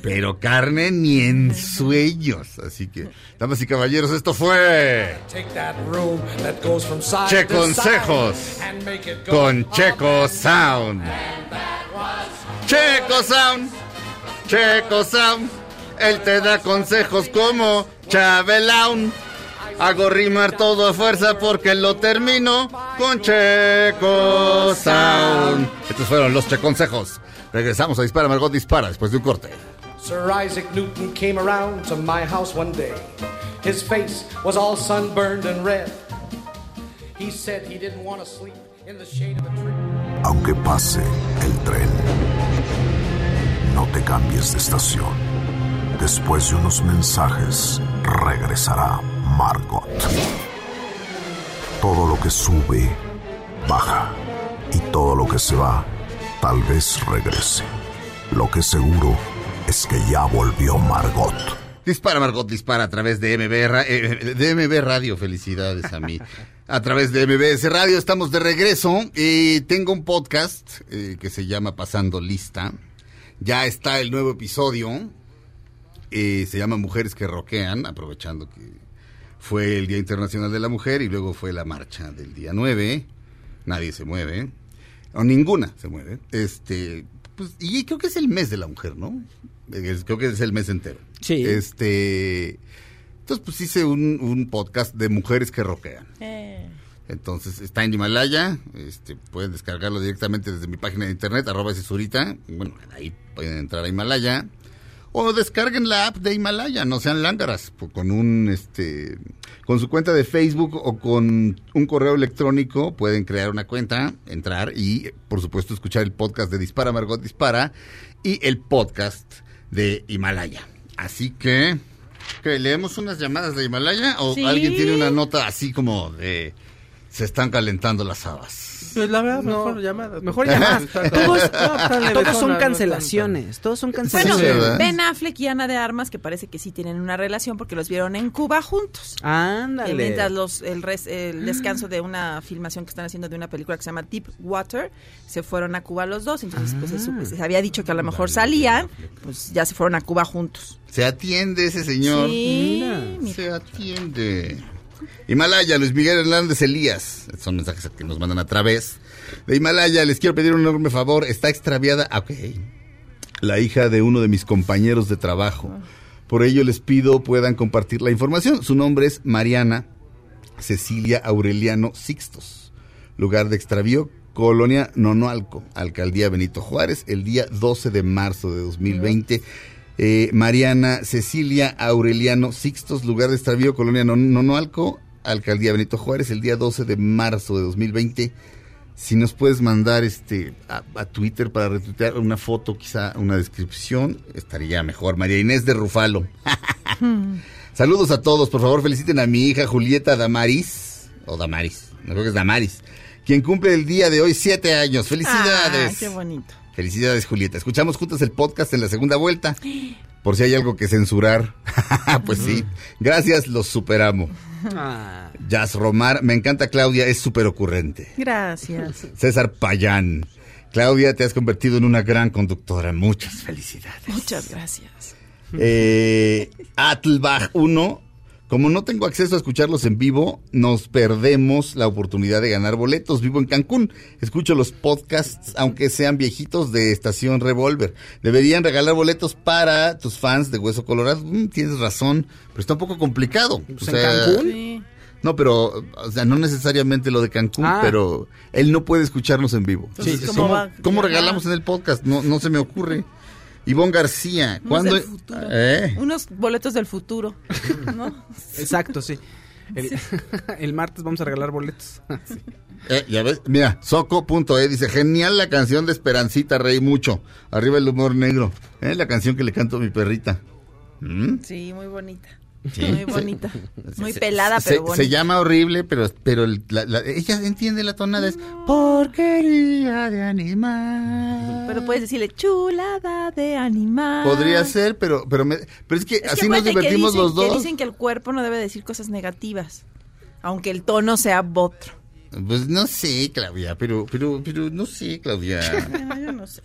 pero carne ni en sueños. Así que, damas y caballeros, esto fue Take that room that goes from side Che to Consejos side and make it go con Checo Sound. Checo Sound, Checo Sound, él te da consejos como Chabelaun. Hago rimar todo a fuerza porque lo termino con Checo Sound. Estos fueron los Che Consejos. Regresamos a Dispara, Margot Dispara después de un corte. Sir Isaac Newton came around to my house one day. His face was all sunburned and red. He said he didn't want to sleep in the shade of a tree. Aunque pase el tren, no te cambies de estación. Después de unos mensajes, regresará Margot. Todo lo que sube, baja. Y todo lo que se va, tal vez regrese. Lo que seguro es que ya volvió Margot. Dispara, Margot, dispara a través de MB, Ra- eh, de MB Radio. Felicidades a mí. A través de MBS Radio estamos de regreso. y tengo un podcast eh, que se llama Pasando Lista. Ya está el nuevo episodio. Eh, se llama Mujeres que Roquean, aprovechando que fue el Día Internacional de la Mujer y luego fue la marcha del día 9. Nadie se mueve. O ninguna se mueve. Este, pues, y creo que es el mes de la mujer, ¿no? Es- creo que es el mes entero. Sí. Este. Entonces, pues hice un, un podcast de mujeres que roquean. Eh, Entonces, está en Himalaya. Este, pueden descargarlo directamente desde mi página de internet, arroba cesurita. Bueno, ahí pueden entrar a Himalaya. O descarguen la app de Himalaya, no sean lángaras, po- con un este con su cuenta de Facebook o con un correo electrónico pueden crear una cuenta, entrar y por supuesto escuchar el podcast de Dispara Margot Dispara y el podcast de Himalaya. Así que ¿qué, leemos unas llamadas de Himalaya o Sí. alguien tiene una nota así como de Se están calentando las habas. Pues la verdad, mejor llamada. Mejor llamadas. Todos, todos son cancelaciones. Todos son Bueno, cancelaciones. ¿verdad? Ben Affleck y Ana de Armas, que parece que sí tienen una relación porque los vieron en Cuba juntos. Ándale. Mientras los, el, res- el descanso de una filmación que están haciendo de una película que se llama Deep Water, se fueron a Cuba los dos. Entonces, pues se, supo- se había dicho que a lo mejor salían, pues ya se fueron a Cuba juntos. Se atiende ese señor. Sí, Mira. Se atiende. Himalaya, Luis Miguel Hernández Elías. Estos son mensajes que nos mandan a través de Himalaya. Les quiero pedir un enorme favor. Está extraviada. ah, Ok. La hija de uno de mis compañeros de trabajo. Por ello les pido puedan compartir la información. Su nombre es Mariana Cecilia Aureliano Sixtos. Lugar de extravío, Colonia Nonoalco, Alcaldía Benito Juárez, el día 12 de marzo de 2020. Eh, Mariana Cecilia Aureliano Sixtos, lugar de extravío, Colonia Non- Nonoalco, Alcaldía Benito Juárez, el día 12 de marzo de 2020. Si nos puedes mandar este a, a Twitter para retuitear una foto, quizá una descripción, estaría mejor. María Inés de Rufalo. Saludos a todos, por favor feliciten a mi hija Julieta Damaris, o Damaris, no creo que es Damaris, quien cumple el día de hoy siete años. Felicidades. Ah, qué bonito. Felicidades, Julieta. Escuchamos juntos el podcast en la segunda vuelta. Por si hay algo que censurar. pues sí. Gracias, los superamo. Ah. Jazz Romar, me encanta Claudia, es súper ocurrente. Gracias. César Payán. Claudia, te has convertido en una gran conductora. Muchas felicidades. Muchas gracias. Eh, Atlbach 1. Como no tengo acceso a escucharlos en vivo, nos perdemos la oportunidad de ganar boletos. Vivo en Cancún. Escucho los podcasts, aunque sean viejitos, de Estación Revolver. Deberían regalar boletos para tus fans de Hueso Colorado. Mm, tienes razón, pero está un poco complicado. Pues O en Cancún. Sí. No, pero, o sea, no necesariamente lo de Cancún, Ah. pero él no puede escucharnos en vivo. Entonces, Sí, ¿cómo ¿cómo, regalamos en el podcast? No, no se me ocurre. Ivonne García, Unos ¿cuándo? del futuro. ¿Eh? Unos boletos del futuro. ¿no? Exacto, sí. El, el martes vamos a regalar boletos. Sí. Eh, ya ves, mira, soco.e dice, genial la canción de Esperancita, reí mucho. Arriba el humor negro. ¿Eh? La canción que le canto a mi perrita. ¿Mm? Sí, muy bonita. Sí. Muy bonita. Muy pelada, se, pero se llama horrible, pero, pero el- la- la- ella entiende la tonada. Es porquería de animal. Pero puedes decirle chulada de animal. Podría ser, pero, pero, me- pero es que Es que así nos divertimos dicen- los dos. Que dicen que el cuerpo no debe decir cosas negativas. Aunque el tono sea botro. Pues no sé, Claudia, pero, pero, pero no sé, Claudia. Bueno, yo no sé.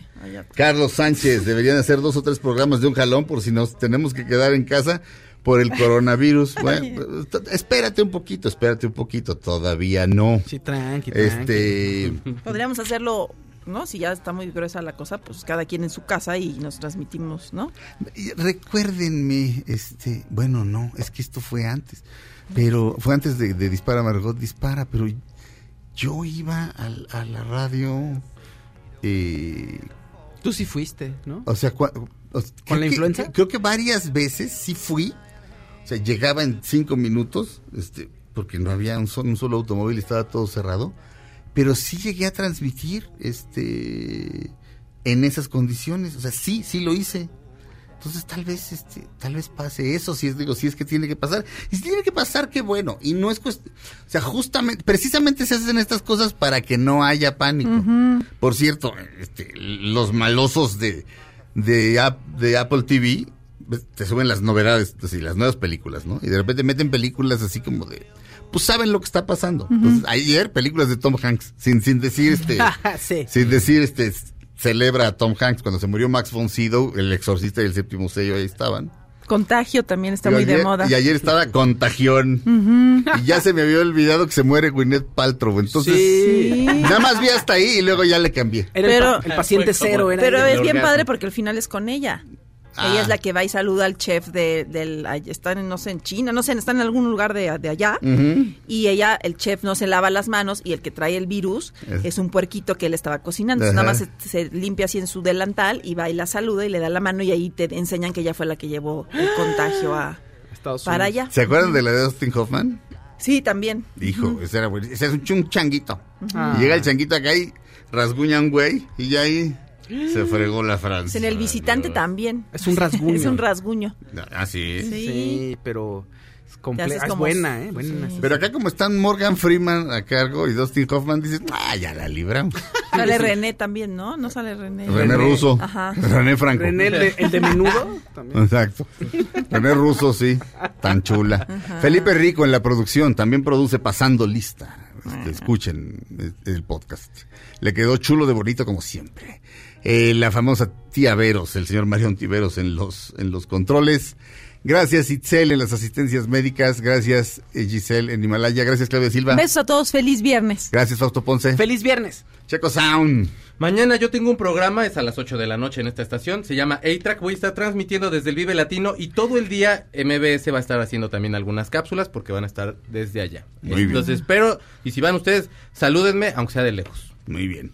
Carlos Sánchez, deberían hacer dos o tres programas de un jalón por si nos tenemos que quedar en casa por el coronavirus. Bueno, espérate un poquito, espérate un poquito, todavía no. Sí, tranqui, tranqui. Este, Podríamos hacerlo, ¿no? Si ya está muy gruesa la cosa, pues cada quien en su casa y nos transmitimos, ¿no? recuérdenme, este, bueno, no, es que esto fue antes, pero fue antes de, de Dispara Margot Dispara, pero yo iba a, la radio, eh, Tú sí fuiste, ¿no? O sea, o- creo ¿Con la que- creo que varias veces sí fui. O sea, llegaba en cinco minutos, este, porque no había un solo, un solo automóvil, estaba todo cerrado. Pero sí llegué a transmitir, este, en esas condiciones. O sea, sí, sí lo hice. Entonces tal vez, este, tal vez pase eso, si es, digo, si es que tiene que pasar. Y si tiene que pasar, qué bueno. Y no es cuestión, o sea, justamente, precisamente se hacen estas cosas para que no haya pánico. Por cierto, este, los malosos de, de, Ap- de Apple TV te suben las novedades, así, las nuevas películas, ¿no? Y de repente meten películas así como de, pues saben lo que está pasando. Entonces, ayer películas de Tom Hanks, sin, sin decir este, sí. sin decir este, celebra a Tom Hanks cuando se murió Max von Sydow, el exorcista y el séptimo sello ahí estaban. Contagio también está Y muy de moda. Y ayer estaba Contagión. Y ya se me había olvidado que se muere Gwyneth Paltrow. Entonces, Sí. nada más vi hasta ahí y luego ya le cambié. Era Pero- el, pa- el paciente cero. Era Pero es bien orgasmo. padre porque el final es con ella. Ah. Ella es la que va y saluda al chef de, del... Están, en, no sé, en China, no sé, están en algún lugar de, de allá. Y ella, el chef, no se lava las manos y el que trae el virus Es- es, un puerquito que él estaba cocinando. Entonces, nada más se, se limpia así en su delantal y va y la saluda y le da la mano y ahí te enseñan que ella fue la que llevó el contagio a, Estados para Unidos. allá. ¿Se acuerdan de la de Austin Hoffman? Sí, también. Hijo, ese era bueno. Ese es un, changuito. Ah. Y llega el changuito acá y rasguña a un güey y ya ahí se fregó la Francia. En el visitante también. Es un rasguño. es un rasguño. Ah, sí. Sí. Sí, pero haces ah, es como- buena, ¿eh? Buena. Sí. Pero acá como están Morgan Freeman a cargo y Dustin Hoffman, dices, ah, ya la libramos. Sale René también, ¿no? No sale René. René Russo. Ajá. René Franco. René, el de, el de menudo. También. Exacto. René Russo, sí. Tan chula. Felipe Rico en la producción. También produce Pasando Lista. Este, escuchen el podcast. Le quedó chulo de bonito como siempre. Eh, la famosa tía Veros, el señor Marión Tiveros en los, en los controles. Gracias Itzel en las asistencias médicas. Gracias eh, Giselle en Himalaya. Gracias Claudia Silva. Besos a todos, feliz viernes. Gracias Fausto Ponce. ¡Feliz viernes! Checo Sound. Mañana yo tengo un programa, es a las 8 de la noche en esta estación, se llama A-Track, voy a estar transmitiendo desde el Vive Latino y todo el día MBS va a estar haciendo también algunas cápsulas porque van a estar desde allá. Muy bien. Entonces espero, y si van ustedes, salúdenme, aunque sea de lejos. Muy bien.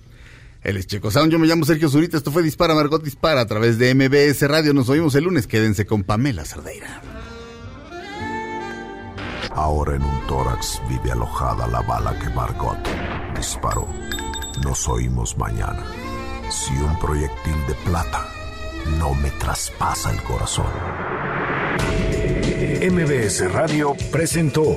Él es Checo Sound, yo me llamo Sergio Zurita, esto fue Dispara Margot Dispara a través de MBS Radio, nos oímos el lunes, quédense con Pamela Cerdeira. Ahora en un tórax vive alojada la bala que Margot disparó. Nos oímos mañana. Si un proyectil de plata no me traspasa el corazón. MBS Radio presentó